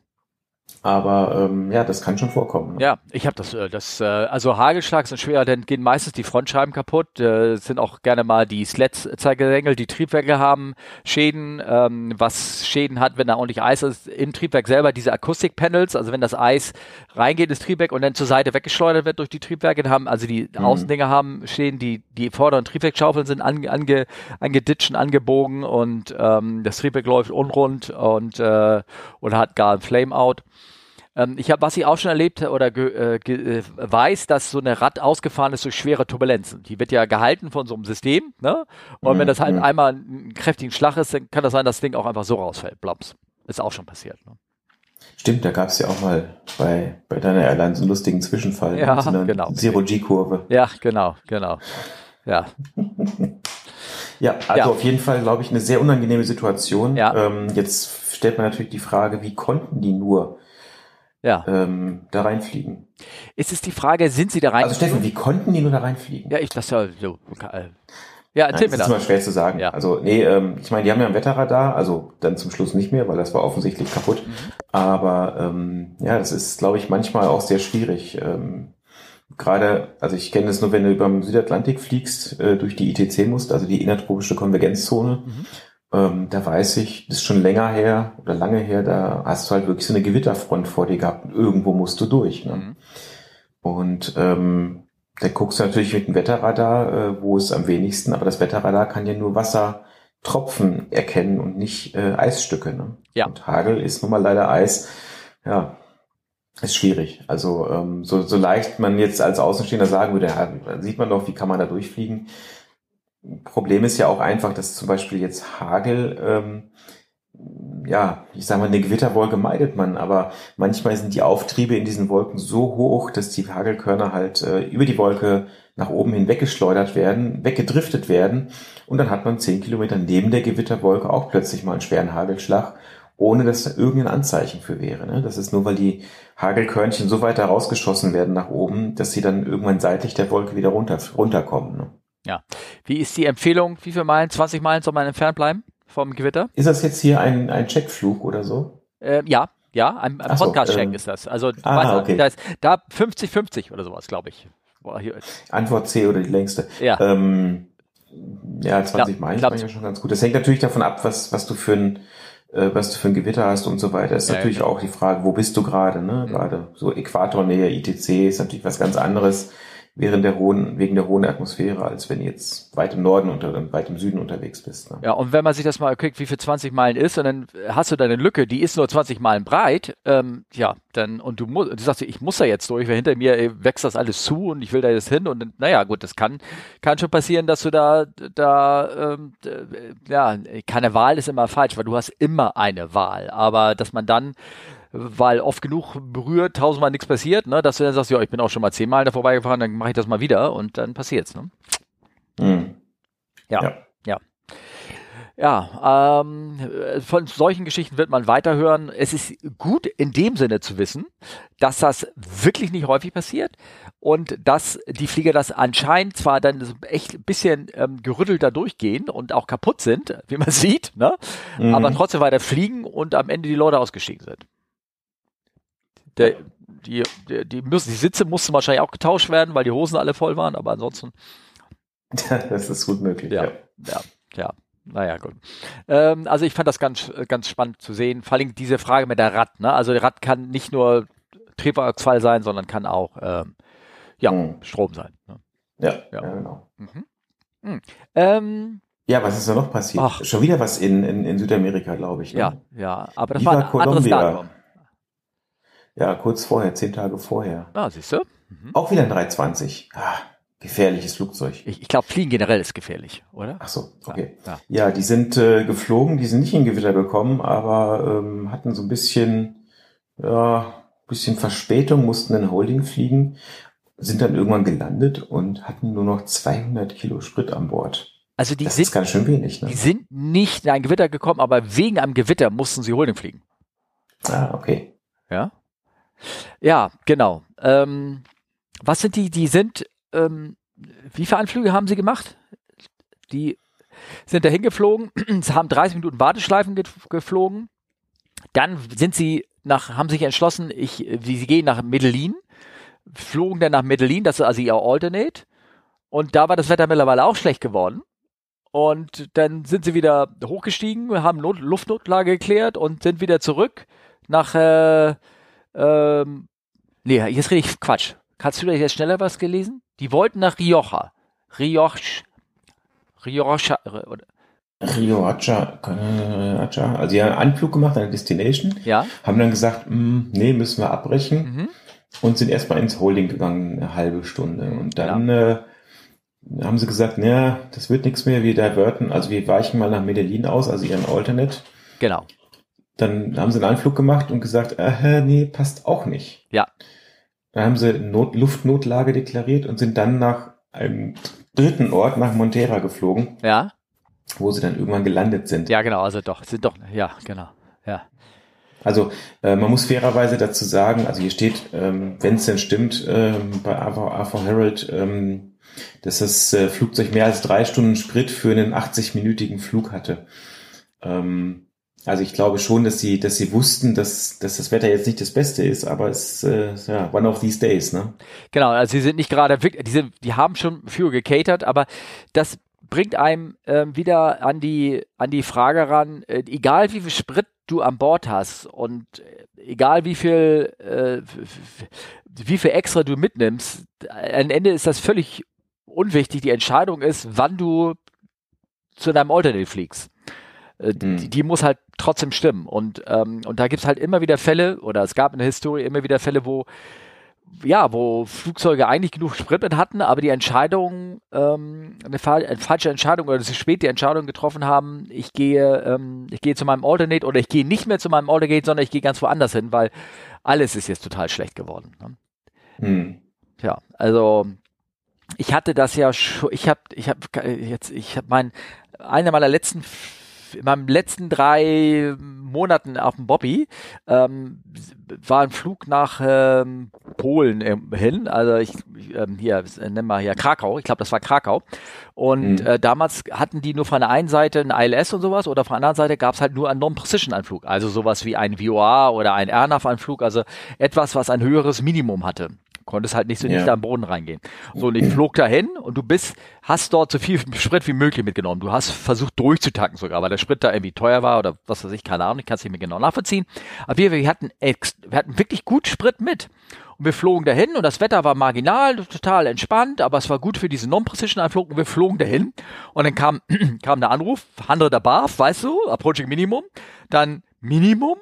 Aber ähm, ja, das kann schon vorkommen. Ne? Ja, ich habe das, äh, das äh, also Hagelschlag sind schwer, dann gehen meistens die Frontscheiben kaputt. Äh, sind auch gerne mal die Sleds-Zeigerängel, die Triebwerke haben Schäden. Ähm, was Schäden hat, wenn da ordentlich Eis ist im Triebwerk selber, diese Akustikpanels, also wenn das Eis reingeht ins Triebwerk und dann zur Seite weggeschleudert wird durch die Triebwerke, dann haben also die mhm. Außendinger haben Schäden, die die vorderen Triebwerkschaufeln sind ange, ange, angeditschen, angebogen und ähm, das Triebwerk läuft unrund und äh, oder hat gar ein Flameout. Ähm, ich habe, was ich auch schon erlebt oder äh, äh, weiß, dass so eine Rad ausgefahren ist durch schwere Turbulenzen. Die wird ja gehalten von so einem System, ne? Und mhm. wenn das halt mhm. einmal einen kräftigen Schlag ist, dann kann das sein, dass das Ding auch einfach so rausfällt. Blops. Ist auch schon passiert. Ne? Stimmt, da gab es ja auch mal bei, bei deiner Airline so einen lustigen Zwischenfall. Ja, so genau. Zero-G-Kurve. Ja, genau, genau. Ja. ja, also ja. auf jeden Fall, glaube ich, eine sehr unangenehme Situation. Ja. Ähm, jetzt stellt man natürlich die Frage, wie konnten die nur ja. ähm, da reinfliegen. Ist es die Frage, sind sie da rein? Also Steffen, wie konnten die nur da reinfliegen? Ja, ich das ja so. Äh, ja, erzähl Nein, mir das. Das ist immer schwer zu sagen. Ja. Also, nee, ähm, ich meine, die haben ja ein Wetterradar, also dann zum Schluss nicht mehr, weil das war offensichtlich kaputt. Mhm. Aber ähm, ja, das ist, glaube ich, manchmal auch sehr schwierig. Ähm, Gerade, also ich kenne das nur, wenn du über den Südatlantik fliegst, äh, durch die ITC musst, also die innertropische Konvergenzzone. Mhm. Ähm, da weiß ich, das ist schon länger her oder lange her, da hast du halt wirklich so eine Gewitterfront vor dir gehabt und irgendwo musst du durch. Ne? Mhm. Und ähm, da guckst du natürlich mit dem Wetterradar, äh, wo es am wenigsten, aber das Wetterradar kann ja nur Wassertropfen erkennen und nicht äh, Eisstücke. Ne? Ja. Und Hagel ist nun mal leider Eis. Ja, ist schwierig. Also ähm, so, so leicht man jetzt als Außenstehender sagen würde, ja, sieht man doch, wie kann man da durchfliegen. Problem ist ja auch einfach, dass zum Beispiel jetzt Hagel, ähm, ja, ich sage mal, eine Gewitterwolke meidet man, aber manchmal sind die Auftriebe in diesen Wolken so hoch, dass die Hagelkörner halt äh, über die Wolke nach oben hin weggeschleudert werden, weggedriftet werden und dann hat man zehn Kilometer neben der Gewitterwolke auch plötzlich mal einen schweren Hagelschlag, ohne dass da irgendein Anzeichen für wäre. Ne? Das ist nur, weil die Hagelkörnchen so weit rausgeschossen werden nach oben, dass sie dann irgendwann seitlich der Wolke wieder runter, runterkommen. Ne? Ja. Wie ist die Empfehlung? Wie viele Meilen? 20 Meilen soll man entfernt bleiben vom Gewitter? Ist das jetzt hier ein, ein Checkflug oder so? Äh, ja, ja, ein, ein Podcast-Check ähm, ist das. Also ah, weißt, okay. da ist da 50-50 oder sowas, glaube ich. Boah, Antwort C oder die längste. Ja. Ähm, ja, 20 ja, Meilen ist ja schon ganz gut. Das hängt natürlich davon ab, was, was du für ein äh, was du für ein Gewitter hast und so weiter. Ist ja, natürlich ja. auch die Frage, wo bist du gerade, ne? Mhm. Gerade so Äquatornähe, ITC ist natürlich was ganz anderes während der hohen, wegen der hohen Atmosphäre, als wenn jetzt weit im Norden oder weit im Süden unterwegs bist. Ne? Ja, und wenn man sich das mal guckt, wie viel 20 Meilen ist, und dann hast du deine Lücke, die ist nur 20 Meilen breit, ähm, ja, dann, und du musst, du sagst, ich muss da jetzt durch, weil hinter mir ey, wächst das alles zu und ich will da jetzt hin und naja, gut, das kann, kann schon passieren, dass du da, da, ähm, ja, keine Wahl ist immer falsch, weil du hast immer eine Wahl, aber dass man dann weil oft genug berührt, tausendmal nichts passiert, ne, dass du dann sagst, ja, ich bin auch schon mal zehnmal da vorbeigefahren, dann mache ich das mal wieder und dann passiert's. Ne? Mhm. Ja, ja. ja. Ja, ähm, von solchen Geschichten wird man weiterhören. Es ist gut in dem Sinne zu wissen, dass das wirklich nicht häufig passiert und dass die Flieger das anscheinend zwar dann echt ein bisschen ähm, gerüttelter durchgehen und auch kaputt sind, wie man sieht, ne? Mhm. aber trotzdem weiter fliegen und am Ende die Leute ausgestiegen sind. Der, die, die, die, müssen, die Sitze mussten wahrscheinlich auch getauscht werden, weil die Hosen alle voll waren, aber ansonsten. das ist gut möglich. Ja, ja, ja. ja. Naja, gut. Ähm, also ich fand das ganz, ganz spannend zu sehen. Vor allem diese Frage mit der Rad. Ne? Also der Rad kann nicht nur Triebwerksfall sein, sondern kann auch ähm, ja, mhm. Strom sein. Ne? Ja, ja. ja, genau. Mhm. Mhm. Ähm, ja, was ist da noch passiert? Ach. Schon wieder was in, in, in Südamerika, glaube ich. Ne? Ja, ja, aber das Viva war ein Colombia. anderes Datum. Ja, kurz vorher, zehn Tage vorher. Ah, siehst du? Mhm. Auch wieder ein 320. Ah, gefährliches Flugzeug. Ich, ich glaube, Fliegen generell ist gefährlich, oder? Ach so, okay. Ja, ja. ja die sind äh, geflogen, die sind nicht in Gewitter gekommen, aber ähm, hatten so ein bisschen, ja, bisschen Verspätung, mussten in Holding fliegen, sind dann irgendwann gelandet und hatten nur noch 200 Kilo Sprit an Bord. Also die das sind, ist ganz schön wenig. Ne? Die sind nicht in ein Gewitter gekommen, aber wegen einem Gewitter mussten sie Holding fliegen. Ah, okay. Ja. Ja, genau. Ähm, was sind die, die sind, ähm, wie viele Anflüge haben sie gemacht? Die sind dahin geflogen, haben 30 Minuten Warteschleifen ge geflogen. Dann sind sie nach, haben sich entschlossen, ich, sie gehen nach Medellin, flogen dann nach Medellin, das ist also ihr Alternate. Und da war das Wetter mittlerweile auch schlecht geworden. Und dann sind sie wieder hochgestiegen, haben Not Luftnotlage geklärt und sind wieder zurück nach, äh, ähm, nee, jetzt rede ich Quatsch. Hast du da jetzt schneller was gelesen? Die wollten nach Rioja. Rioja. Rioja. Rioja, Rioja, also die haben einen Anflug gemacht, eine Destination. Ja. Haben dann gesagt, mh, nee, müssen wir abbrechen. Mhm. Und sind erstmal ins Holding gegangen, eine halbe Stunde. Und dann ja. äh, haben sie gesagt, naja, das wird nichts mehr, wir diverten, also wir weichen mal nach Medellin aus, also ihren Alternate. Genau. Dann haben sie einen Anflug gemacht und gesagt, äh, nee, passt auch nicht. Ja. Dann haben sie Not Luftnotlage deklariert und sind dann nach einem dritten Ort, nach Montera geflogen. Ja. Wo sie dann irgendwann gelandet sind. Ja, genau, also doch, sind doch, ja, genau, ja. Also äh, man muss fairerweise dazu sagen, also hier steht, ähm, wenn es denn stimmt, ähm, bei Arthur Herald, ähm, dass das äh, Flugzeug mehr als drei Stunden Sprit für einen 80-minütigen Flug hatte. Ähm, also ich glaube schon, dass sie, dass sie wussten, dass, dass das Wetter jetzt nicht das Beste ist, aber es äh, ja one of these days, ne? Genau, also sie sind nicht gerade, die, sind, die haben schon für gecatert, aber das bringt einem ähm, wieder an die an die Frage ran, äh, egal wie viel Sprit du an Bord hast und äh, egal wie viel äh, wie viel extra du mitnimmst, am Ende ist das völlig unwichtig. Die Entscheidung ist, wann du zu deinem Alternate fliegst. Äh, die, mhm. die, muss halt trotzdem stimmen. Und, ähm, und da gibt's halt immer wieder Fälle, oder es gab in der Historie immer wieder Fälle, wo ja, wo Flugzeuge eigentlich genug Sprit mit hatten, aber die Entscheidung, ähm, eine, eine, falsche Entscheidung oder zu spät die Entscheidung getroffen haben, ich gehe, ähm, ich gehe zu meinem Alternate oder ich gehe nicht mehr zu meinem Alternate, sondern ich gehe ganz woanders hin, weil alles ist jetzt total schlecht geworden. Ne? Hm. Ja, also ich hatte das ja schon, ich habe, ich habe jetzt, ich habe mein, einer meiner letzten in meinem letzten drei Monaten auf dem Bobby ähm, war ein Flug nach ähm, Polen hin, also ich ähm, hier nennen wir hier Krakau, ich glaube das war Krakau. Und mhm. äh, damals hatten die nur von der einen Seite ein ILS und sowas oder von der anderen Seite gab es halt nur einen Non-Precision-Anflug, also sowas wie ein VOA oder ein AirNav-Anflug, also etwas, was ein höheres Minimum hatte konntest halt nicht so ja. nicht am Boden reingehen. So, und ich flog dahin und du bist, hast dort so viel Sprit wie möglich mitgenommen. Du hast versucht durchzutanken sogar, weil der Sprit da irgendwie teuer war oder was weiß ich, keine Ahnung, ich kann es nicht mehr genau nachvollziehen. Aber wir, wir hatten, wir hatten wirklich gut Sprit mit. Und wir flogen dahin und das Wetter war marginal, total entspannt, aber es war gut für diesen Non-Precision-Anflug und wir flogen dahin. Und dann kam, kam der Anruf, 100 above, weißt du, Approaching Minimum, dann Minimum,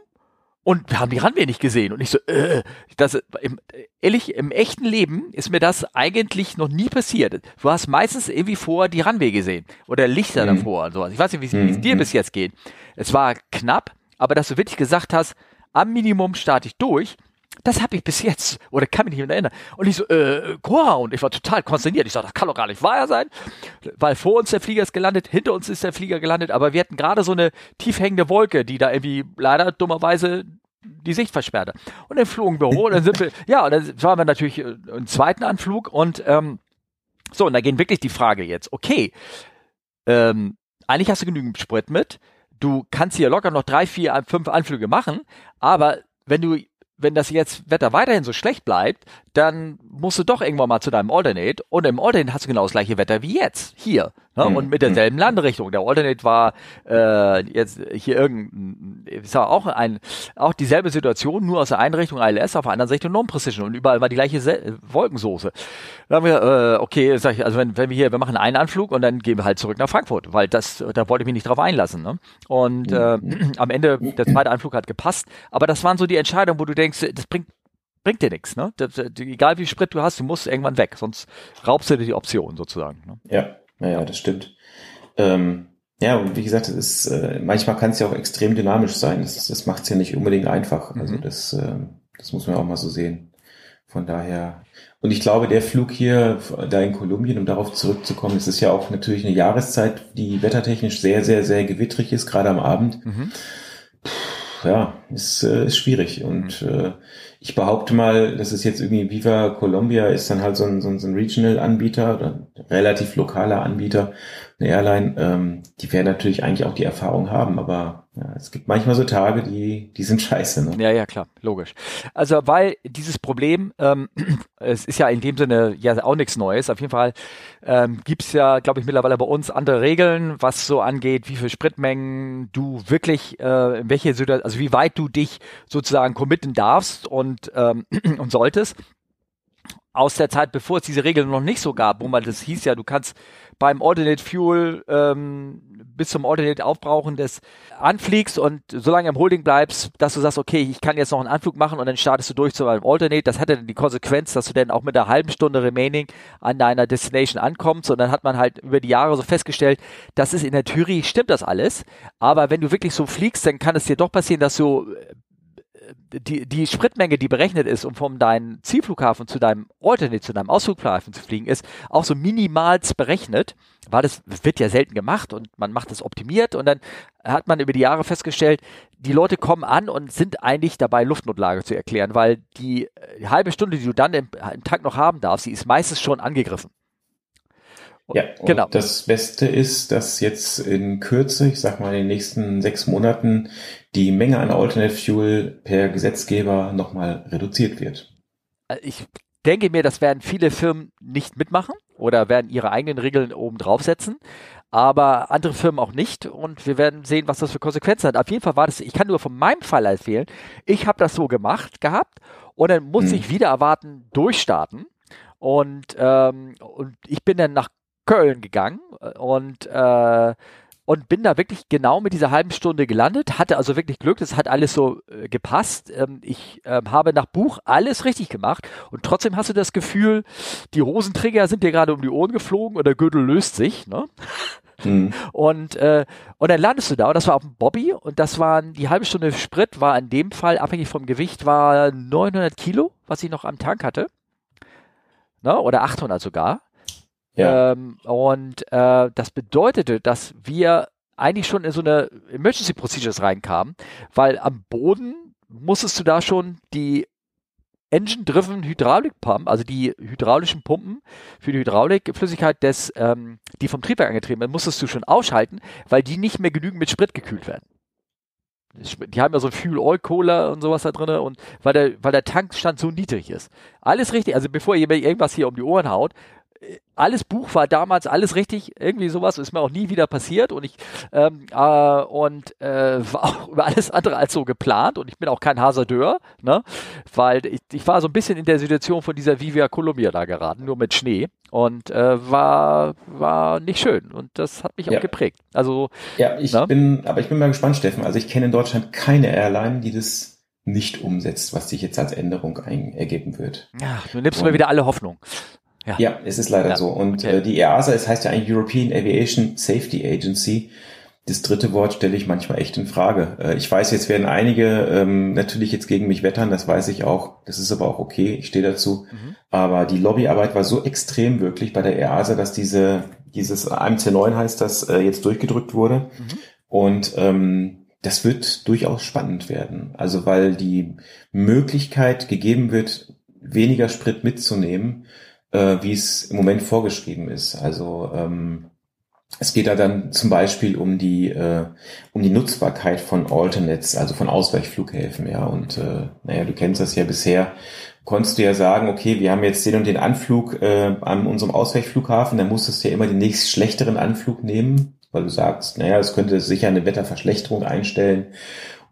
und wir haben die Runway nicht gesehen. Und ich so, äh, das, im, ehrlich, im echten Leben ist mir das eigentlich noch nie passiert. Du hast meistens irgendwie vor die Runway gesehen oder Lichter mhm. davor und sowas. Ich weiß nicht, wie es mhm. dir bis jetzt geht. Es war knapp, aber dass du wirklich gesagt hast, am Minimum starte ich durch, das habe ich bis jetzt, oder kann mich nicht mehr erinnern. Und ich so, äh, Cora, und ich war total konsterniert. Ich sag, das kann doch gar nicht wahr sein, weil vor uns der Flieger ist gelandet, hinter uns ist der Flieger gelandet, aber wir hatten gerade so eine tief hängende Wolke, die da irgendwie leider dummerweise die Sicht versperrte. Und dann flogen wir hoch, und dann sind wir, ja, und dann waren wir natürlich äh, im zweiten Anflug und ähm, so, und da gehen wirklich die Frage jetzt, okay, ähm, eigentlich hast du genügend Sprit mit, du kannst hier locker noch drei, vier, fünf Anflüge machen, aber wenn du wenn das jetzt Wetter weiterhin so schlecht bleibt, dann musst du doch irgendwann mal zu deinem Alternate und im Alternate hast du genau das gleiche Wetter wie jetzt, hier. Ne? Mhm. Und mit derselben mhm. Landerichtung. Der Alternate war äh, jetzt hier irgendein, sag auch ein, auch dieselbe Situation, nur aus der einen Richtung ILS, auf der anderen Seite Non-Precision und überall war die gleiche Se Wolkensoße. Da haben wir, äh, okay, sag ich, also wenn, wenn wir hier, wir machen einen Anflug und dann gehen wir halt zurück nach Frankfurt, weil das, da wollte ich mich nicht drauf einlassen. Ne? Und äh, mhm. am Ende, der zweite Anflug hat gepasst, aber das waren so die Entscheidungen, wo du denkst, das bringt bringt dir nichts, ne? Das, egal wie viel Sprit du hast, du musst irgendwann weg, sonst raubst du dir die Option sozusagen. Ne? Ja, naja, das stimmt. Ähm, ja, und wie gesagt, es ist, äh, manchmal kann es ja auch extrem dynamisch sein. Das, das macht es ja nicht unbedingt einfach. Also mhm. das, äh, Das muss man auch mal so sehen. Von daher. Und ich glaube, der Flug hier da in Kolumbien, um darauf zurückzukommen, es ist ja auch natürlich eine Jahreszeit, die wettertechnisch sehr, sehr, sehr gewittrig ist, gerade am Abend. Mhm. ja, ist, äh, ist schwierig. Und mhm. äh, ich behaupte mal, das ist jetzt irgendwie Viva Colombia ist dann halt so ein, so ein, so ein Regional-Anbieter oder relativ lokaler Anbieter, eine Airline, ähm, die werden natürlich eigentlich auch die Erfahrung haben, aber ja, es gibt manchmal so Tage, die, die sind scheiße. Ne? Ja, ja, klar, logisch. Also weil dieses Problem, ähm, es ist ja in dem Sinne ja auch nichts Neues. Auf jeden Fall ähm, gibt ja, glaube ich, mittlerweile bei uns andere Regeln, was so angeht, wie viel Spritmengen du wirklich, äh, welche also wie weit du dich sozusagen committen darfst und, ähm, und solltest aus der Zeit, bevor es diese Regeln noch nicht so gab, wo man das hieß ja, du kannst beim Alternate Fuel ähm, bis zum Alternate Aufbrauchen des anfliegst und so lange im Holding bleibst, dass du sagst, okay, ich kann jetzt noch einen Anflug machen und dann startest du durch zu einem Alternate. Das hatte dann die Konsequenz, dass du dann auch mit einer halben Stunde Remaining an deiner Destination ankommst und dann hat man halt über die Jahre so festgestellt, das ist in der Theorie stimmt das alles, aber wenn du wirklich so fliegst, dann kann es dir doch passieren, dass du die, die Spritmenge, die berechnet ist, um von deinem Zielflughafen zu deinem Alternate, zu deinem Ausflughafen zu fliegen, ist auch so minimals berechnet, weil das wird ja selten gemacht und man macht das optimiert und dann hat man über die Jahre festgestellt, die Leute kommen an und sind eigentlich dabei, Luftnotlage zu erklären, weil die, die halbe Stunde, die du dann im, im Tag noch haben darfst, sie ist meistens schon angegriffen. Ja, genau. das Beste ist, dass jetzt in Kürze, ich sag mal in den nächsten sechs Monaten, die Menge an Alternate Fuel per Gesetzgeber nochmal reduziert wird. Äh, ich denke mir, das werden viele Firmen nicht mitmachen oder werden ihre eigenen Regeln oben draufsetzen, aber andere Firmen auch nicht und wir werden sehen, was das für Konsequenzen hat. Auf jeden Fall war das, ich kann nur von meinem Fall erzählen, ich habe das so gemacht gehabt und dann muss hm. ich wieder erwarten durchstarten und, ähm, und ich bin dann nach Köln gegangen und äh, und bin da wirklich genau mit dieser halben Stunde gelandet, hatte also wirklich Glück, das hat alles so äh, gepasst. Ähm, ich äh, habe nach Buch alles richtig gemacht und trotzdem hast du das Gefühl, die Hosenträger sind dir gerade um die Ohren geflogen und der Gürtel löst sich, ne? Mhm. Und, äh, und dann landest du da und das war auf dem Bobby und das waren, die halbe Stunde Sprit war in dem Fall, abhängig vom Gewicht, war 900 Kilo, was ich noch am Tank hatte. Ne? Oder 800 sogar. Ja. Ähm, und äh, das bedeutete, dass wir eigentlich schon in so eine Emergency Procedures reinkamen, weil am Boden musstest du da schon die Engine-driven Hydraulik Pump, also die hydraulischen Pumpen für die Hydraulikflüssigkeit des, ähm, die vom Triebwerk angetrieben werden, musstest du schon ausschalten, weil die nicht mehr genügend mit Sprit gekühlt werden. Die haben ja so Fuel Oil Cola und sowas da drin und weil der, weil der Tankstand so niedrig ist. Alles richtig, also bevor ihr irgendwas hier um die Ohren haut, alles Buch war damals alles richtig, irgendwie sowas ist mir auch nie wieder passiert und ich ähm, äh, und äh, war auch über alles andere als so geplant und ich bin auch kein Hasardeur, ne, weil ich, ich war so ein bisschen in der Situation von dieser Vivia Columbia da geraten, nur mit Schnee und äh, war war nicht schön und das hat mich ja. auch geprägt. Also ja, ich ne? bin, aber ich bin mal gespannt, Steffen. Also ich kenne in Deutschland keine Airline, die das nicht umsetzt, was sich jetzt als Änderung ein, ergeben wird. Ja, du nimmst mir wieder alle Hoffnung. Ja, ja es ist leider ja. so. Und okay. äh, die EASA, es heißt ja eigentlich European Aviation Safety Agency. Das dritte Wort stelle ich manchmal echt in Frage. Äh, ich weiß, jetzt werden einige ähm, natürlich jetzt gegen mich wettern, das weiß ich auch. Das ist aber auch okay, ich stehe dazu. Mhm. Aber die Lobbyarbeit war so extrem wirklich bei der EASA, dass diese, dieses AMC9 heißt das, äh, jetzt durchgedrückt wurde. Mhm. Und ähm, das wird durchaus spannend werden. Also weil die Möglichkeit gegeben wird, weniger Sprit mitzunehmen, äh, wie es im Moment vorgeschrieben ist. Also ähm, es geht da dann zum Beispiel um die äh, um die Nutzbarkeit von Alternates, also von Ausweichflughäfen, ja. Und äh, naja, du kennst das ja bisher. Konntest du ja sagen, okay, wir haben jetzt den und den Anflug äh, an unserem Ausweichflughafen, dann musstest du ja immer den nächst schlechteren Anflug nehmen, weil du sagst, naja, es könnte sicher eine Wetterverschlechterung einstellen.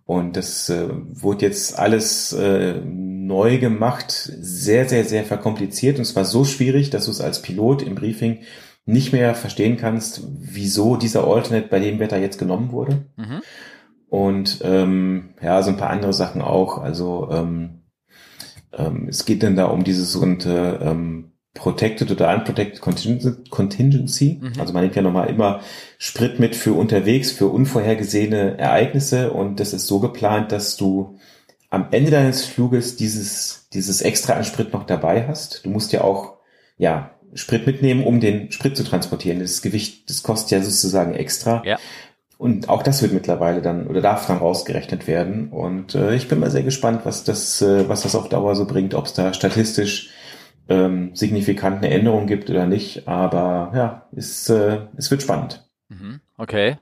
Und das äh, wurde jetzt alles äh, neu gemacht, sehr, sehr, sehr verkompliziert. Und es war so schwierig, dass du es als Pilot im Briefing nicht mehr verstehen kannst, wieso dieser Alternate bei dem Wetter jetzt genommen wurde. Mhm. Und ähm, ja, so ein paar andere Sachen auch. Also ähm, ähm, es geht dann da um dieses sogenannte ähm, Protected oder Unprotected Contingency. Mhm. Also man nimmt ja nochmal immer Sprit mit für unterwegs, für unvorhergesehene Ereignisse und das ist so geplant, dass du am Ende deines Fluges dieses, dieses extra an Sprit noch dabei hast. Du musst ja auch, ja, Sprit mitnehmen, um den Sprit zu transportieren. Das Gewicht, das kostet ja sozusagen extra. Ja. Und auch das wird mittlerweile dann oder darf dann rausgerechnet werden. Und äh, ich bin mal sehr gespannt, was das, äh, was das auf Dauer so bringt, ob es da statistisch ähm, signifikant eine Änderung gibt oder nicht. Aber ja, es, äh, es wird spannend. Mhm, okay.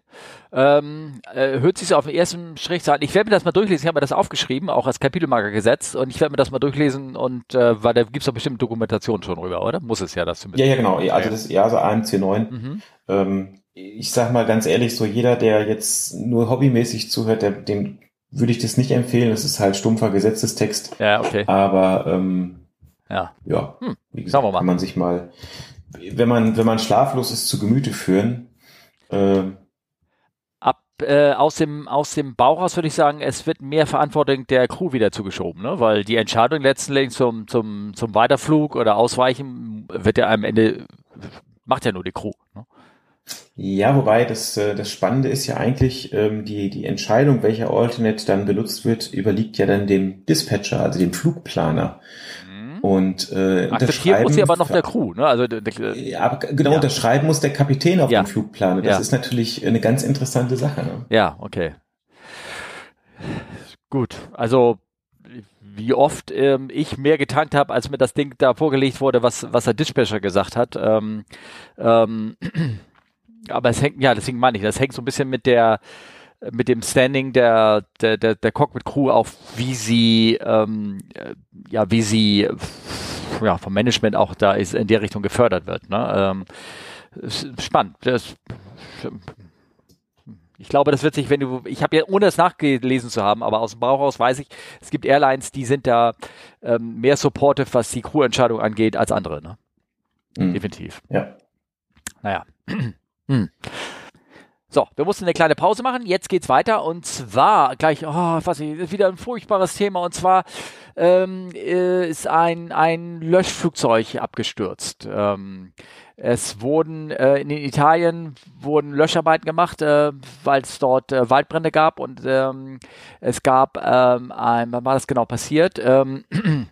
Ähm, äh, hört sich auf den ersten Strich an. Ich werde mir das mal durchlesen. Ich habe mir das aufgeschrieben, auch als Kapitelmarker gesetzt. Und ich werde mir das mal durchlesen. Und äh, weil da gibt es doch bestimmt Dokumentation schon rüber, oder? Muss es ja das zumindest. Ja, ja, genau. Also das ja so AMC9. Mhm. Ähm, ich sag mal ganz ehrlich, so jeder, der jetzt nur hobbymäßig zuhört, der, dem würde ich das nicht empfehlen. Das ist halt stumpfer Gesetzestext. Ja, okay. Aber ähm, ja, ja hm. wie gesagt, kann man sich mal, wenn man, wenn man schlaflos ist, zu Gemüte führen. Äh, äh, aus dem aus dem Bauch aus würde ich sagen, es wird mehr Verantwortung der Crew wieder zugeschoben, ne? weil die Entscheidung letztendlich zum zum zum Weiterflug oder Ausweichen wird ja am Ende macht ja nur die Crew. Ne? Ja, wobei das äh, das Spannende ist ja eigentlich ähm, die die Entscheidung, welcher Alternate dann benutzt wird, überliegt ja dann dem Dispatcher, also dem Flugplaner. Und äh, Akzeptieren muss ja aber noch der Crew, ne? Also der, der, ja, aber genau, ja. unterschreiben muss der Kapitän auf ja. dem Flugplan. Das ja. ist natürlich eine ganz interessante Sache. Ne? Ja, okay. Gut, also wie oft ähm, ich mehr getankt habe, als mir das Ding da vorgelegt wurde, was, was der Dispatcher gesagt hat. Ähm, ähm, aber es hängt, ja, deswegen meine ich, das hängt so ein bisschen mit der mit dem Standing der, der, der, der Cockpit-Crew auf, wie sie, ähm, ja, wie sie ja, vom Management auch da ist, in der Richtung gefördert wird. Ne? Ähm, spannend. Das, ich glaube, das wird sich, wenn du, ich habe ja, ohne es nachgelesen zu haben, aber aus dem Bauch raus weiß ich, es gibt Airlines, die sind da ähm, mehr supportive, was die Crewentscheidung angeht, als andere. Ne? Mhm. Definitiv. Ja. Naja. hm. So, wir mussten eine kleine Pause machen. Jetzt geht's weiter und zwar gleich, oh, was ist wieder ein furchtbares Thema und zwar ähm, äh, ist ein ein Löschflugzeug abgestürzt. Ähm, es wurden äh, in Italien wurden Löscharbeiten gemacht, äh, weil es dort äh, Waldbrände gab und ähm, es gab ähm, ein, wann war das genau passiert? Ähm,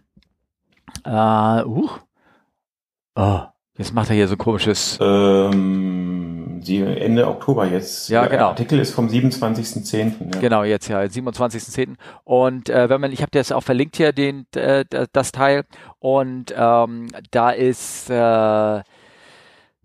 äh, uh, oh, jetzt macht er hier so komisches. Ähm die Ende Oktober jetzt. Ja, genau. Der Artikel ist vom 27.10. Ja. Genau, jetzt ja, 27.10. Und äh, wenn man, ich habe dir das auch verlinkt hier, den, äh, das Teil. Und ähm, da ist äh,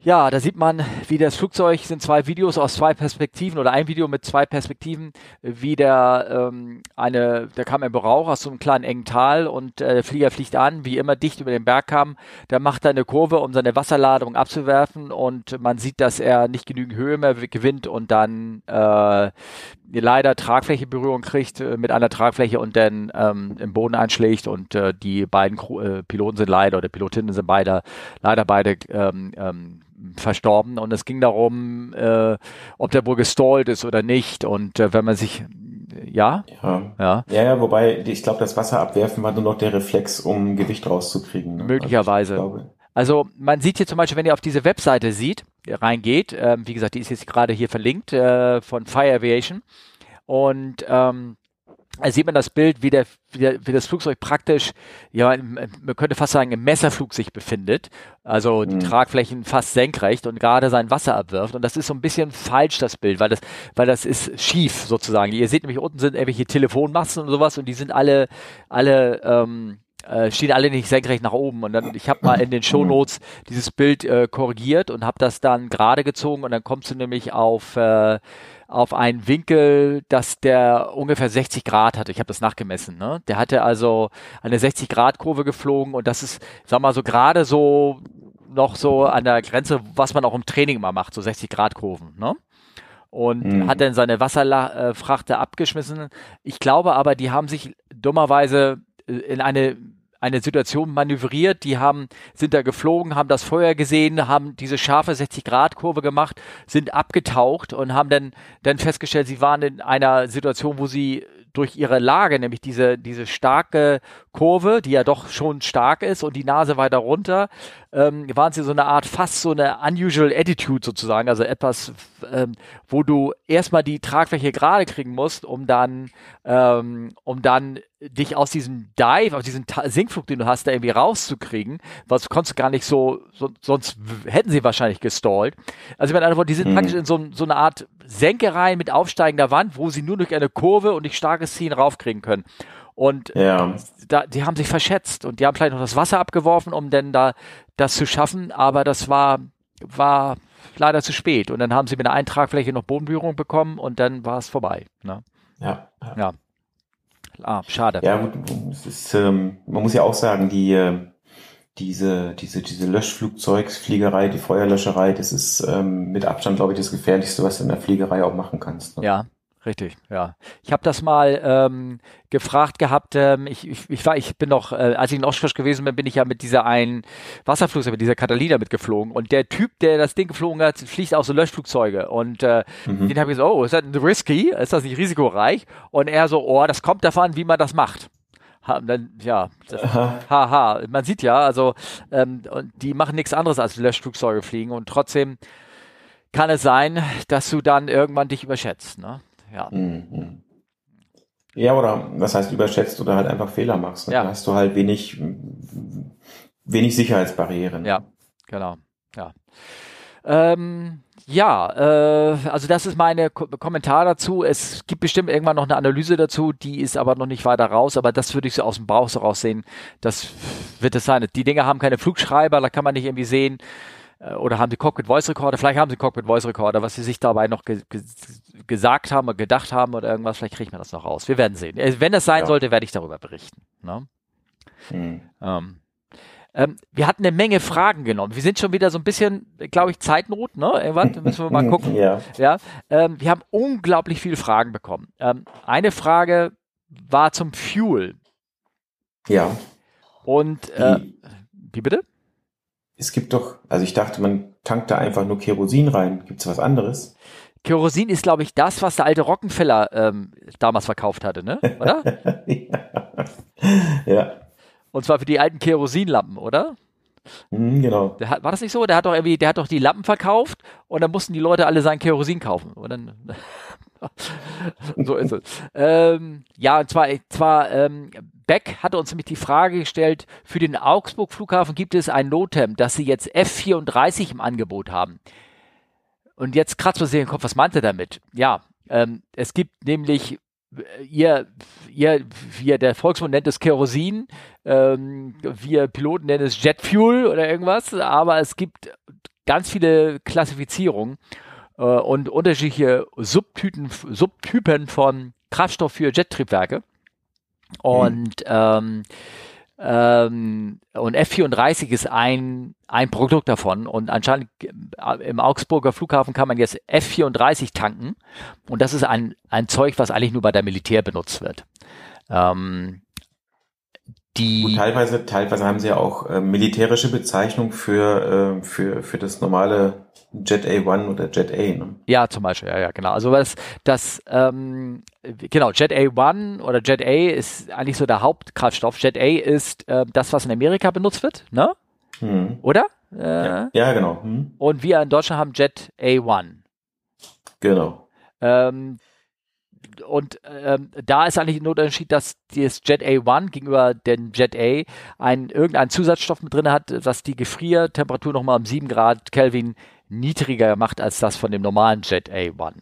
ja, da sieht man, wie das Flugzeug sind zwei Videos aus zwei Perspektiven oder ein Video mit zwei Perspektiven, wie der ähm, eine, da kam ein Rauch aus so einem kleinen engen Tal und äh, der Flieger fliegt an, wie immer dicht über den Berg kam. Der macht eine Kurve, um seine Wasserladung abzuwerfen und man sieht, dass er nicht genügend Höhe mehr gewinnt und dann äh, leider Tragflächeberührung kriegt äh, mit einer Tragfläche und dann ähm, im Boden einschlägt und äh, die beiden äh, Piloten sind leider oder Pilotinnen sind beide leider beide ähm, ähm, verstorben und es ging darum, äh, ob der wohl gestallt ist oder nicht und äh, wenn man sich ja? Ja. Ja, ja, ja wobei ich glaube, das Wasser abwerfen war nur noch der Reflex, um Gewicht rauszukriegen. Ne? Möglicherweise. Also, also man sieht hier zum Beispiel, wenn ihr auf diese Webseite sieht, reingeht, äh, wie gesagt, die ist jetzt gerade hier verlinkt äh, von Fire Aviation und ähm, also sieht man das Bild, wie, der, wie, der, wie das Flugzeug praktisch, ja, man könnte fast sagen, im Messerflug sich befindet. Also die mhm. Tragflächen fast senkrecht und gerade sein Wasser abwirft. Und das ist so ein bisschen falsch, das Bild, weil das, weil das ist schief sozusagen. Ihr seht nämlich unten sind irgendwelche Telefonmasten und sowas und die sind alle, alle, ähm, äh, stehen alle nicht senkrecht nach oben. Und dann, ich habe mal in den Shownotes dieses Bild äh, korrigiert und habe das dann gerade gezogen und dann kommst du nämlich auf äh, auf einen Winkel, dass der ungefähr 60 Grad hatte. Ich habe das nachgemessen. Ne? Der hatte also eine 60 Grad Kurve geflogen und das ist, sag mal so gerade so noch so an der Grenze, was man auch im Training immer macht, so 60 Grad Kurven. Ne? und mhm. hat dann seine Wasserfrachte abgeschmissen. Ich glaube aber, die haben sich dummerweise äh, in eine eine Situation manövriert, die haben, sind da geflogen, haben das Feuer gesehen, haben diese scharfe 60-Grad-Kurve gemacht, sind abgetaucht und haben dann, dann festgestellt, sie waren in einer Situation, wo sie durch ihre Lage, nämlich diese, diese starke Kurve, die ja doch schon stark ist und die Nase weiter runter, ähm, waren sie so eine Art, fast so eine unusual attitude sozusagen, also etwas, ähm, wo du erstmal die Tragfläche gerade kriegen musst, um dann, ähm, um dann dich aus diesem Dive, aus diesem Sinkflug, den du hast, da irgendwie rauszukriegen, was konntest du gar nicht so, so sonst hätten sie wahrscheinlich gestallt. Also mit anderen Worten, die sind mhm. praktisch in so, so eine Art Senke rein mit aufsteigender Wand, wo sie nur durch eine Kurve und durch starkes Ziehen raufkriegen können. Und ja. da, die haben sich verschätzt und die haben vielleicht noch das Wasser abgeworfen, um denn da das zu schaffen, aber das war, war leider zu spät. Und dann haben sie mit einer Eintragfläche noch Bodenberührung bekommen und dann war es vorbei. Ne? Ja. Ja. Ah, schade. Ja, gut, es ist, ähm, man muss ja auch sagen, die, äh, diese, diese, diese Löschflugzeugsfliegerei, die Feuerlöscherei, das ist ähm, mit Abstand, glaube ich, das Gefährlichste, was du in der Fliegerei auch machen kannst. Ne? Ja, Richtig, ja. Ich habe das mal ähm, gefragt gehabt. Ähm, ich, ich, ich war, ich bin noch, äh, als ich in Oshkosh gewesen bin, bin ich ja mit dieser einen Wasserflugzeug, mit dieser Catalina mitgeflogen. Und der Typ, der das Ding geflogen hat, fliegt auch so Löschflugzeuge. Und äh, mhm. den habe ich gesagt, oh, ist das risky? Ist das nicht risikoreich? Und er so, oh, das kommt davon, wie man das macht. Ha, dann, ja, haha. Man sieht ja, also ähm, die machen nichts anderes als Löschflugzeuge fliegen und trotzdem kann es sein, dass du dann irgendwann dich überschätzt. Ne? Ja. Mhm. Ja, oder was heißt überschätzt oder halt einfach Fehler machst. Ne? Ja. Da hast du halt wenig, wenig Sicherheitsbarrieren. Ja, genau. Ja. Ähm, ja, äh, also das ist meine Ko Kommentar dazu. Es gibt bestimmt irgendwann noch eine Analyse dazu, die ist aber noch nicht weiter raus, aber das würde ich so aus dem Bauch so raussehen. Das wird es sein. Die Dinge haben keine Flugschreiber, da kann man nicht irgendwie sehen, oder haben sie Cockpit Voice Recorder, vielleicht haben sie Cockpit Voice Recorder, was sie sich dabei noch ge ge gesagt haben oder gedacht haben oder irgendwas, vielleicht kriegt man das noch raus. Wir werden sehen. Äh, wenn das sein ja. sollte, werde ich darüber berichten. Ne? Mhm. Ähm, ähm, wir hatten eine Menge Fragen genommen. Wir sind schon wieder so ein bisschen, glaube ich, Zeitnot, ne? Irgendwann müssen wir mal gucken. ja. ja ähm, wir haben unglaublich viele Fragen bekommen. Ähm, eine Frage war zum Fuel. Ja. Und äh, wie bitte? Es gibt doch, also ich dachte, man tankt da einfach nur Kerosin rein. Gibt es was anderes? Kerosin ist, glaube ich, das, was der alte Rockenfeller ähm, damals verkauft hatte, ne? Oder? ja. ja. Und zwar für die alten Kerosinlampen, oder? Mhm, genau. Hat, war das nicht so? Der hat doch irgendwie, der hat doch die Lampen verkauft und dann mussten die Leute alle sein Kerosin kaufen. Und dann so ist es. Ähm, ja, und zwar, zwar ähm, Beck hatte uns nämlich die Frage gestellt, für den Augsburg-Flughafen gibt es ein Notem, dass sie jetzt F-34 im Angebot haben. Und jetzt kratzt man sich den Kopf, was meint er damit? Ja, ähm, es gibt nämlich äh, ihr, ihr, wir, der Volksmund nennt es Kerosin, ähm, wir Piloten nennen es Jetfuel oder irgendwas, aber es gibt ganz viele Klassifizierungen äh, und unterschiedliche Subtypen, Subtypen von Kraftstoff für Jettriebwerke. Und, mhm. ähm, ähm, und F34 ist ein, ein Produkt davon. Und anscheinend äh, im Augsburger Flughafen kann man jetzt F34 tanken. Und das ist ein, ein Zeug, was eigentlich nur bei der Militär benutzt wird. Ähm, die und teilweise, teilweise haben sie ja auch äh, militärische Bezeichnung für, äh, für, für das normale Jet A1 oder Jet A. Ne? Ja, zum Beispiel, ja, ja, genau. Also was das, ähm, genau, Jet A1 oder Jet A ist eigentlich so der Hauptkraftstoff. Jet A ist äh, das, was in Amerika benutzt wird, ne? Hm. Oder? Äh, ja, ja, genau. Hm. Und wir in Deutschland haben Jet A1. Genau. Ähm, und ähm, da ist eigentlich nur der Unterschied, dass das Jet A1 gegenüber dem Jet A ein, irgendeinen Zusatzstoff mit drin hat, was die Gefriertemperatur nochmal um 7 Grad Kelvin niedriger macht als das von dem normalen Jet A1.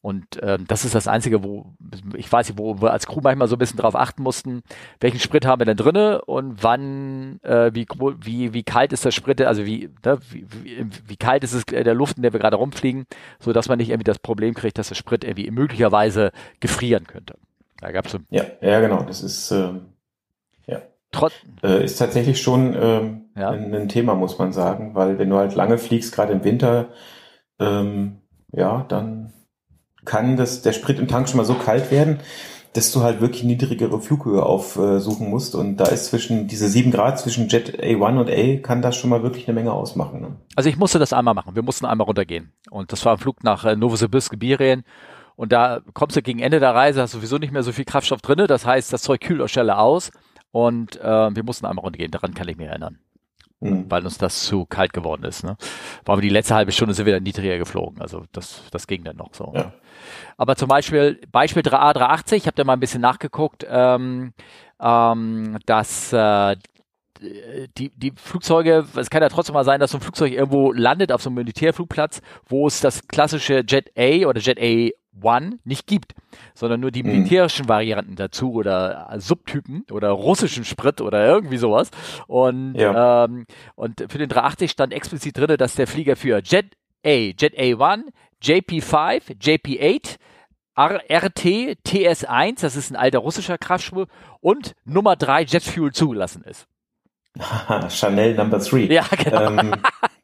Und ähm, das ist das Einzige, wo ich weiß nicht, wo wir als Crew manchmal so ein bisschen drauf achten mussten, welchen Sprit haben wir denn drinne und wann, äh, wie, wie, wie kalt ist der Sprit, also wie, ne, wie, wie, wie, kalt ist es der Luft, in der wir gerade rumfliegen, so dass man nicht irgendwie das Problem kriegt, dass der Sprit irgendwie möglicherweise gefrieren könnte. Da gab's so ja, ja, genau. Das ist ähm, ja. Trot äh, ist tatsächlich schon ähm, ja. ein, ein, Thema, muss man sagen, weil wenn du halt lange fliegst, gerade im Winter, ähm, ja, dann kann das, der Sprit im Tank schon mal so kalt werden, dass du halt wirklich niedrigere Flughöhe aufsuchen musst. Und da ist zwischen diese sieben Grad zwischen Jet A1 und A kann das schon mal wirklich eine Menge ausmachen. Ne? Also ich musste das einmal machen. Wir mussten einmal runtergehen. Und das war ein Flug nach äh, Novosibirsk, Sibirien. Und da kommst du gegen Ende der Reise, hast sowieso nicht mehr so viel Kraftstoff drinne. Das heißt, das Zeug kühlt auch schneller aus. Und äh, wir mussten einmal runtergehen, daran kann ich mich erinnern. Mhm. Weil uns das zu kalt geworden ist. Ne? Waren wir die letzte halbe Stunde sind wir dann niedriger geflogen. Also das, das ging dann noch so. Ja. Ne? Aber zum Beispiel, Beispiel A380, ich habe da mal ein bisschen nachgeguckt, ähm, ähm, dass äh, die, die Flugzeuge, es kann ja trotzdem mal sein, dass so ein Flugzeug irgendwo landet auf so einem Militärflugplatz, wo es das klassische Jet A oder Jet A1 nicht gibt, sondern nur die mhm. militärischen mhm. Varianten dazu oder Subtypen oder russischen Sprit oder irgendwie sowas. Und, ja. ähm, und für den 380 stand explizit drin, dass der Flieger für Jet A, Jet A1, JP5, JP8, RT TS1, das ist ein alter russischer Kraftschwur, und Nummer 3 Jetfuel zugelassen ist. Chanel Number 3. Ja, genau. Ähm,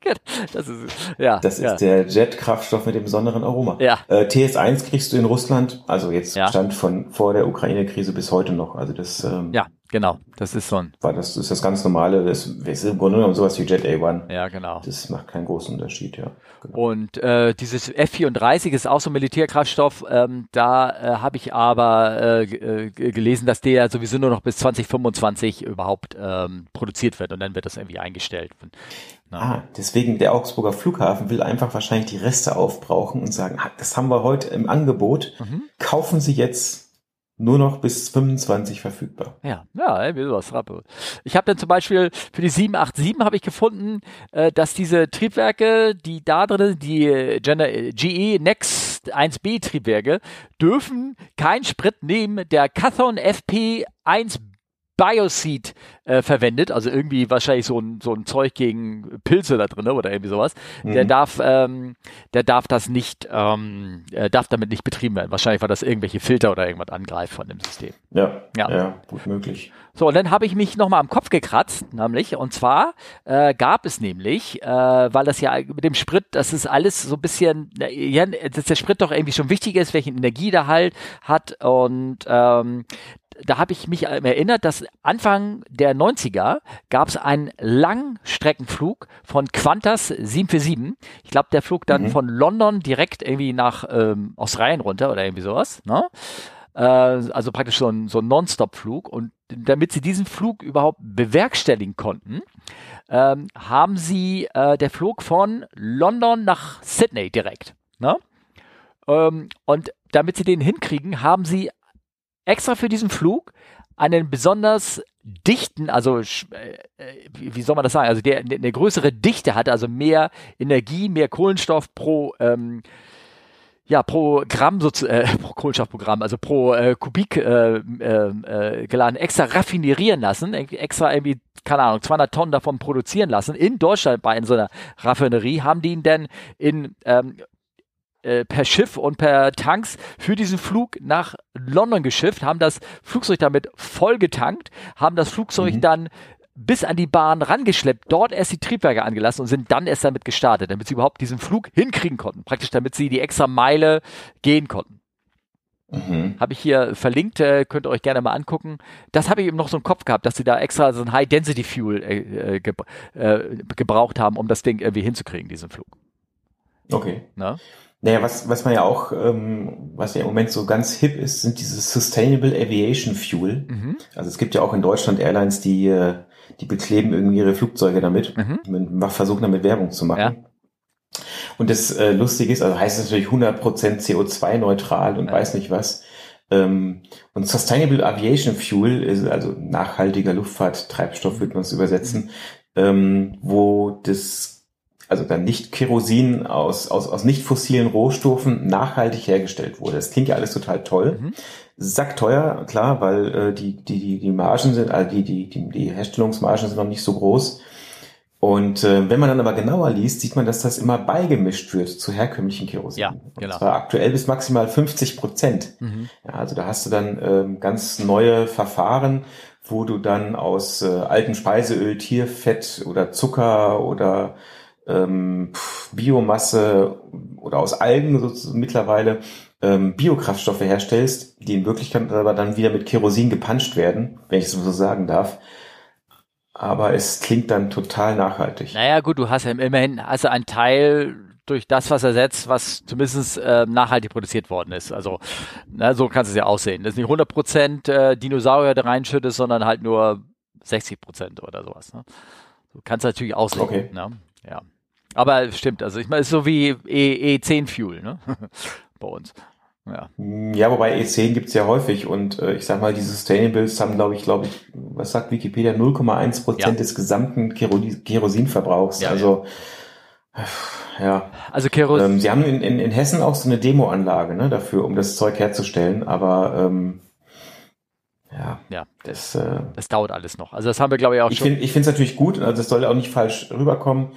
das ist, ja, das ja. ist der Jet-Kraftstoff mit dem besonderen Aroma. Ja. Äh, TS1 kriegst du in Russland, also jetzt ja. stand von vor der Ukraine-Krise bis heute noch. Also das ähm, ja. Genau, das ist so ein. Weil das ist das ganz normale, das ist im Grunde genommen sowas wie Jet A1. Ja, genau. Das macht keinen großen Unterschied, ja. Genau. Und äh, dieses F-34 ist auch so ein Militärkraftstoff. Ähm, da äh, habe ich aber äh, äh gelesen, dass der sowieso nur noch bis 2025 überhaupt ähm, produziert wird und dann wird das irgendwie eingestellt. Na. Ah, deswegen der Augsburger Flughafen will einfach wahrscheinlich die Reste aufbrauchen und sagen, ah, das haben wir heute im Angebot. Mhm. Kaufen Sie jetzt nur noch bis 25 verfügbar. Ja, ja, irgendwie sowas. Ich habe dann zum Beispiel für die 787 habe ich gefunden, äh, dass diese Triebwerke, die da drin, die äh, Gender, äh, GE Next 1B Triebwerke, dürfen keinen Sprit nehmen, der Cathon FP 1B Bioseed äh, verwendet, also irgendwie wahrscheinlich so ein, so ein Zeug gegen Pilze da drin oder irgendwie sowas. Mhm. Der darf, ähm, der darf das nicht, ähm, äh, darf damit nicht betrieben werden. Wahrscheinlich, weil das irgendwelche Filter oder irgendwas angreift von dem System. Ja, ja, ja gut möglich. So, und dann habe ich mich nochmal am Kopf gekratzt, nämlich, und zwar äh, gab es nämlich, äh, weil das ja mit dem Sprit, das ist alles so ein bisschen, ja, dass der Sprit doch irgendwie schon wichtig ist, welchen Energie der halt hat und ähm, da habe ich mich erinnert, dass Anfang der 90er gab es einen Langstreckenflug von Qantas 747. Ich glaube, der flog dann mhm. von London direkt irgendwie nach ähm, Australien runter oder irgendwie sowas. Ne? Äh, also praktisch so ein, so ein Non-Stop-Flug. Und damit sie diesen Flug überhaupt bewerkstelligen konnten, ähm, haben sie, äh, der Flug von London nach Sydney direkt. Ne? Ähm, und damit sie den hinkriegen, haben sie extra für diesen Flug einen besonders dichten, also äh, wie soll man das sagen, also der eine größere Dichte hat, also mehr Energie, mehr Kohlenstoff pro ähm, ja, pro Gramm sozusagen, äh, pro Kohlenstoffprogramm, also pro äh, Kubik äh, äh, äh, geladen, extra raffinerieren lassen, extra irgendwie, keine Ahnung, 200 Tonnen davon produzieren lassen. In Deutschland bei so einer Raffinerie haben die ihn dann in ähm, äh, per Schiff und per Tanks für diesen Flug nach London geschifft, haben das Flugzeug damit vollgetankt, haben das Flugzeug mhm. dann bis an die Bahn rangeschleppt, dort erst die Triebwerke angelassen und sind dann erst damit gestartet, damit sie überhaupt diesen Flug hinkriegen konnten. Praktisch damit sie die extra Meile gehen konnten. Mhm. Habe ich hier verlinkt, äh, könnt ihr euch gerne mal angucken. Das habe ich eben noch so im Kopf gehabt, dass sie da extra so ein High-Density-Fuel äh, äh, ge äh, gebraucht haben, um das Ding irgendwie hinzukriegen, diesen Flug. Okay. Na? Naja, was, was man ja auch, ähm, was ja im Moment so ganz hip ist, sind diese Sustainable Aviation Fuel. Mhm. Also es gibt ja auch in Deutschland Airlines, die, äh, die bekleben irgendwie ihre Flugzeuge damit, mhm. versuchen damit Werbung zu machen. Ja. Und das äh, Lustige ist, also heißt es natürlich 100% CO2-neutral und ja. weiß nicht was. Ähm, und Sustainable Aviation Fuel ist also nachhaltiger Luftfahrttreibstoff, würde man es übersetzen, ähm, wo das also dann nicht Kerosin aus, aus, aus nicht fossilen Rohstoffen nachhaltig hergestellt wurde. Das klingt ja alles total toll. Mhm. Sackteuer, klar, weil äh, die, die, die, die Margen sind, also die, die, die, die Herstellungsmargen sind noch nicht so groß. Und äh, wenn man dann aber genauer liest, sieht man, dass das immer beigemischt wird zu herkömmlichen Kerosin. Ja, genau. Und zwar aktuell bis maximal 50 Prozent. Mhm. Ja, also da hast du dann ähm, ganz neue Verfahren, wo du dann aus äh, altem Speiseöl, Tierfett oder Zucker oder ähm, Biomasse oder aus Algen so, mittlerweile ähm, Biokraftstoffe herstellst, die in Wirklichkeit aber dann wieder mit Kerosin gepanscht werden, wenn ich es so sagen darf. Aber es klingt dann total nachhaltig. Naja, gut, du hast ja immerhin, also ein Teil durch das, was ersetzt, was zumindest äh, nachhaltig produziert worden ist. Also na, so kannst du es ja aussehen. Das ist nicht 100% äh, Dinosaurier da reinschüttest, sondern halt nur 60% oder sowas. Ne? So kannst du natürlich aussehen. Okay. Ne? Ja. Aber stimmt, also ich meine, es ist so wie e, E10 Fuel ne? bei uns. Ja. ja, wobei E10 gibt's ja häufig und äh, ich sag mal, die Sustainables haben, glaube ich, glaube ich, was sagt Wikipedia, 0,1 Prozent ja. des gesamten Kerosinverbrauchs. Ja, also ja. Also Kerosin. Ähm, sie haben in, in, in Hessen auch so eine Demoanlage ne, dafür, um das Zeug herzustellen, aber ähm, ja, ja das, äh, das dauert alles noch. Also das haben wir, glaube ich, auch ich schon. Find, ich finde es natürlich gut, also es soll auch nicht falsch rüberkommen.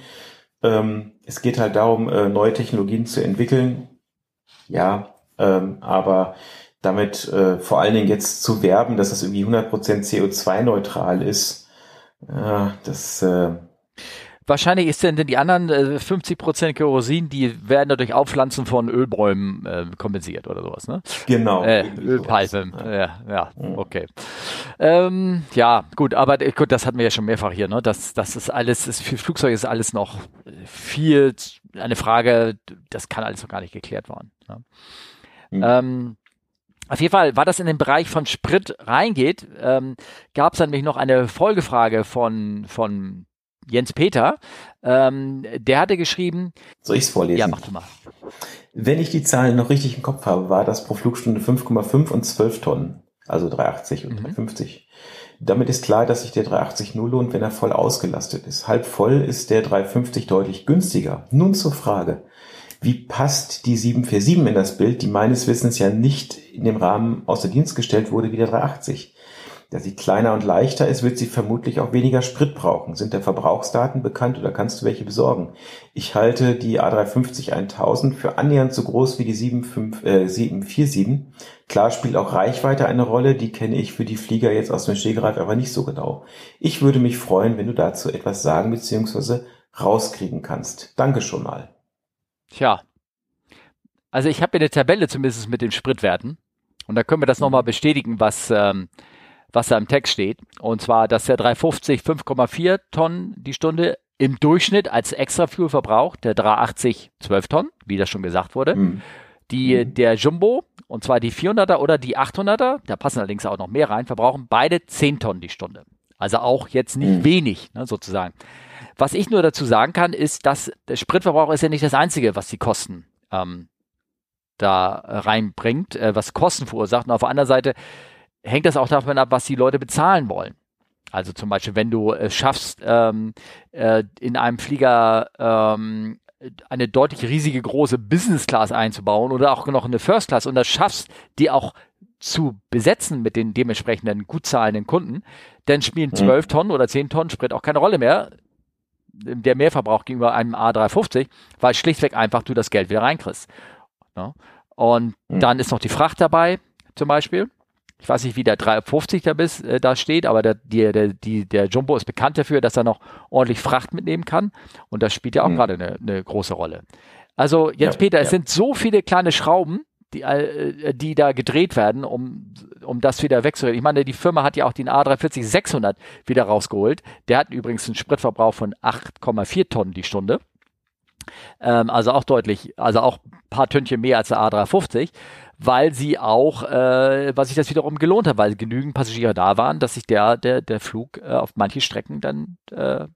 Ähm, es geht halt darum, äh, neue Technologien zu entwickeln. Ja, ähm, aber damit äh, vor allen Dingen jetzt zu werben, dass das irgendwie 100% CO2-neutral ist, äh, das... Äh, Wahrscheinlich ist denn die anderen äh, 50% Kerosin, die werden dadurch Aufpflanzen von Ölbäumen äh, kompensiert oder sowas, ne? Genau. Äh, Ölpalmen, ja. ja, ja, mhm. okay. Ähm, ja, gut, aber äh, gut, das hatten wir ja schon mehrfach hier, ne? Das, das ist alles, das, für Flugzeuge ist alles noch viel eine Frage, das kann alles noch gar nicht geklärt werden. Ne? Mhm. Ähm, auf jeden Fall, war das in den Bereich von Sprit reingeht, ähm, gab es dann nämlich noch eine Folgefrage von, von Jens Peter. Ähm, der hatte geschrieben. Soll ich es vorlesen? Ja, mach du mal. Wenn ich die Zahlen noch richtig im Kopf habe, war das pro Flugstunde 5,5 und 12 Tonnen. Also 380 und mhm. 350. Damit ist klar, dass sich der 380 nur lohnt, wenn er voll ausgelastet ist. Halb voll ist der 350 deutlich günstiger. Nun zur Frage. Wie passt die 747 in das Bild, die meines Wissens ja nicht in dem Rahmen außer Dienst gestellt wurde wie der 380? Da sie kleiner und leichter ist, wird sie vermutlich auch weniger Sprit brauchen. Sind der Verbrauchsdaten bekannt oder kannst du welche besorgen? Ich halte die A350 1000 für annähernd so groß wie die 75, äh, 747. Klar spielt auch Reichweite eine Rolle, die kenne ich für die Flieger jetzt aus dem Stegreif aber nicht so genau. Ich würde mich freuen, wenn du dazu etwas sagen bzw. rauskriegen kannst. Danke schon mal. Tja. Also ich habe hier eine Tabelle zumindest mit den Spritwerten. Und da können wir das nochmal bestätigen, was, ähm, was da im Text steht. Und zwar, dass der 350 5,4 Tonnen die Stunde im Durchschnitt als extra Fuel verbraucht, der 380 12 Tonnen, wie das schon gesagt wurde. Mhm. Die. Der Jumbo, und zwar die 400er oder die 800er, da passen allerdings auch noch mehr rein, verbrauchen beide 10 Tonnen die Stunde. Also auch jetzt nicht mhm. wenig, ne, sozusagen. Was ich nur dazu sagen kann, ist, dass der Spritverbrauch ist ja nicht das Einzige, was die Kosten ähm, da reinbringt, äh, was Kosten verursacht. Und auf der anderen Seite hängt das auch davon ab, was die Leute bezahlen wollen. Also zum Beispiel, wenn du es schaffst, ähm, äh, in einem Flieger ähm, eine deutlich riesige große Business Class einzubauen oder auch noch eine First Class und das schaffst, die auch zu besetzen mit den dementsprechenden gut zahlenden Kunden, dann spielen 12 mhm. Tonnen oder 10 Tonnen Sprit auch keine Rolle mehr. Der Mehrverbrauch gegenüber einem A350, weil schlichtweg einfach du das Geld wieder reinkriegst. Ne? Und mhm. dann ist noch die Fracht dabei, zum Beispiel. Ich weiß nicht, wie der 350 da, bis, äh, da steht, aber der, der, die, der Jumbo ist bekannt dafür, dass er noch ordentlich Fracht mitnehmen kann. Und das spielt ja auch mhm. gerade eine, eine große Rolle. Also, jetzt ja, Peter, ja. es sind so viele kleine Schrauben, die, äh, die da gedreht werden, um, um das wieder wegzureden. Ich meine, die Firma hat ja auch den A340 600 wieder rausgeholt. Der hat übrigens einen Spritverbrauch von 8,4 Tonnen die Stunde. Ähm, also auch deutlich, also auch ein paar Tönnchen mehr als der A350, weil sie auch, äh, was sich das wiederum gelohnt hat, weil genügend Passagiere da waren, dass sich der, der, der Flug äh, auf manche Strecken dann äh,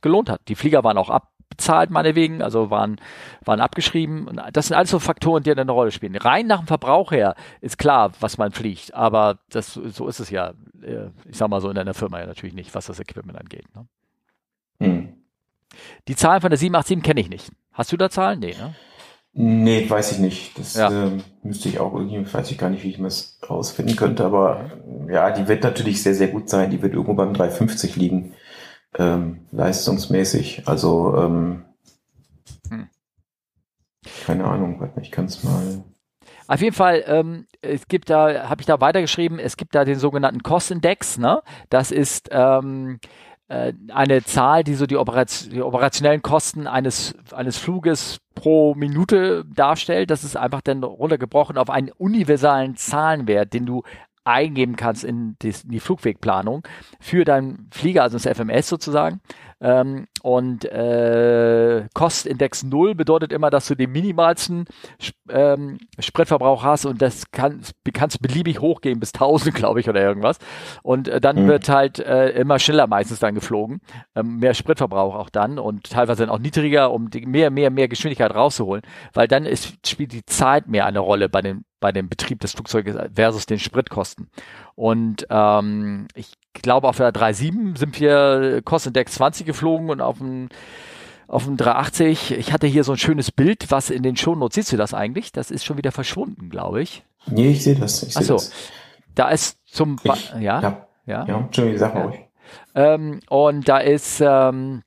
gelohnt hat. Die Flieger waren auch abbezahlt, meinetwegen, also waren, waren abgeschrieben. Und das sind alles so Faktoren, die eine Rolle spielen. Rein nach dem Verbrauch her ist klar, was man fliegt, aber das, so ist es ja, äh, ich sag mal so in einer Firma ja natürlich nicht, was das Equipment angeht. Ne? Hm. Die Zahlen von der 787 kenne ich nicht. Hast du da Zahlen? Nee, ne? Nee, weiß ich nicht. Das ja. äh, müsste ich auch irgendwie, weiß ich gar nicht, wie ich das rausfinden könnte, aber ja, die wird natürlich sehr, sehr gut sein. Die wird irgendwo beim 350 liegen, ähm, leistungsmäßig. Also, ähm, hm. keine Ahnung, warte, ich kann es mal. Auf jeden Fall, ähm, es gibt da, habe ich da weitergeschrieben, es gibt da den sogenannten Cost-Index, ne? Das ist ähm, äh, eine Zahl, die so die, Operation, die operationellen Kosten eines, eines Fluges pro Minute darstellt. Das ist einfach dann runtergebrochen auf einen universalen Zahlenwert, den du eingeben kannst in die, in die Flugwegplanung für deinen Flieger, also das FMS sozusagen. Ähm, und äh, Kostindex 0 bedeutet immer, dass du den minimalsten ähm, Spritverbrauch hast und das kann, kannst beliebig hochgehen bis 1000, glaube ich, oder irgendwas. Und äh, dann mhm. wird halt äh, immer schneller meistens dann geflogen. Ähm, mehr Spritverbrauch auch dann und teilweise dann auch niedriger, um die mehr, mehr, mehr Geschwindigkeit rauszuholen, weil dann ist, spielt die Zeit mehr eine Rolle bei dem, bei dem Betrieb des Flugzeuges versus den Spritkosten. Und ähm, ich glaube, auf der 3.7 sind wir Kostindex 20 geflogen und auf dem auf dem 380. Ich hatte hier so ein schönes Bild, was in den Shownotes, siehst du das eigentlich? Das ist schon wieder verschwunden, glaube ich. Nee, ich sehe das. Ich seh Achso, das. da ist zum, ba ich, ja, ja, ja, ja, Entschuldigung, sag mal ja. Ähm, und da ist, ähm,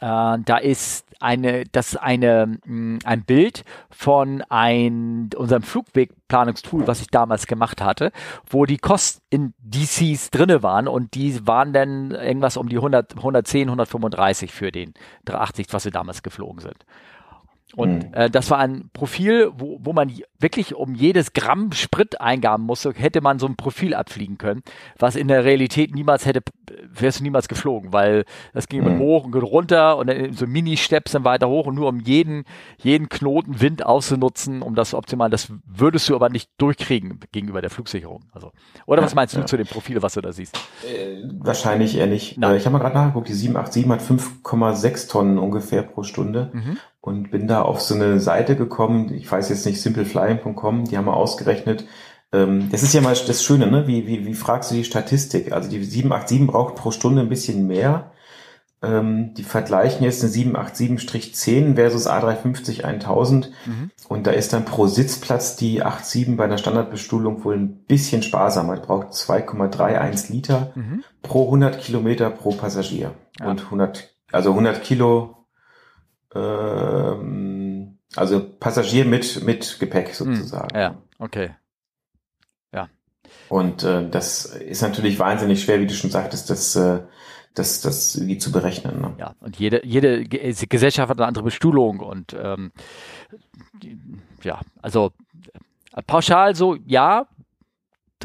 äh, da ist eine, das eine, mm, ein Bild von ein, unserem Flugwegplanungstool, was ich damals gemacht hatte, wo die Kost-Indices drinne waren und die waren dann irgendwas um die 100, 110, 135 für den 380, was wir damals geflogen sind. Und mhm. äh, das war ein Profil, wo, wo man wirklich um jedes Gramm Sprit eingaben musste, hätte man so ein Profil abfliegen können, was in der Realität niemals hätte, wärst du niemals geflogen, weil das ging mhm. hoch und runter und dann so Mini-Steps dann weiter hoch und nur um jeden, jeden Knoten Wind auszunutzen, um das optimal, das würdest du aber nicht durchkriegen gegenüber der Flugsicherung. Also, oder was meinst ja, du zu dem Profil, was du da siehst? Äh, wahrscheinlich eher nicht. Nein. Äh, ich habe mal gerade nachgeguckt, die 787 hat 5,6 Tonnen ungefähr pro Stunde. Mhm und bin da auf so eine Seite gekommen, ich weiß jetzt nicht, simpleflying.com, die haben mal ausgerechnet, ähm, das ist ja mal das Schöne, ne? Wie, wie, wie fragst du die Statistik? Also die 787 braucht pro Stunde ein bisschen mehr. Ähm, die vergleichen jetzt eine 787-10 versus A350 1000 mhm. und da ist dann pro Sitzplatz die 87 bei der Standardbestuhlung wohl ein bisschen sparsamer. Die braucht 2,31 Liter mhm. pro 100 Kilometer pro Passagier ja. und 100, also 100 Kilo ähm, also Passagier mit, mit Gepäck hm, sozusagen. Ja, okay. Ja. Und äh, das ist natürlich wahnsinnig schwer, wie du schon sagtest, das, äh, das, das irgendwie zu berechnen. Ne? Ja, und jede, jede Gesellschaft hat eine andere Bestuhlung und ähm, ja, also pauschal so, ja,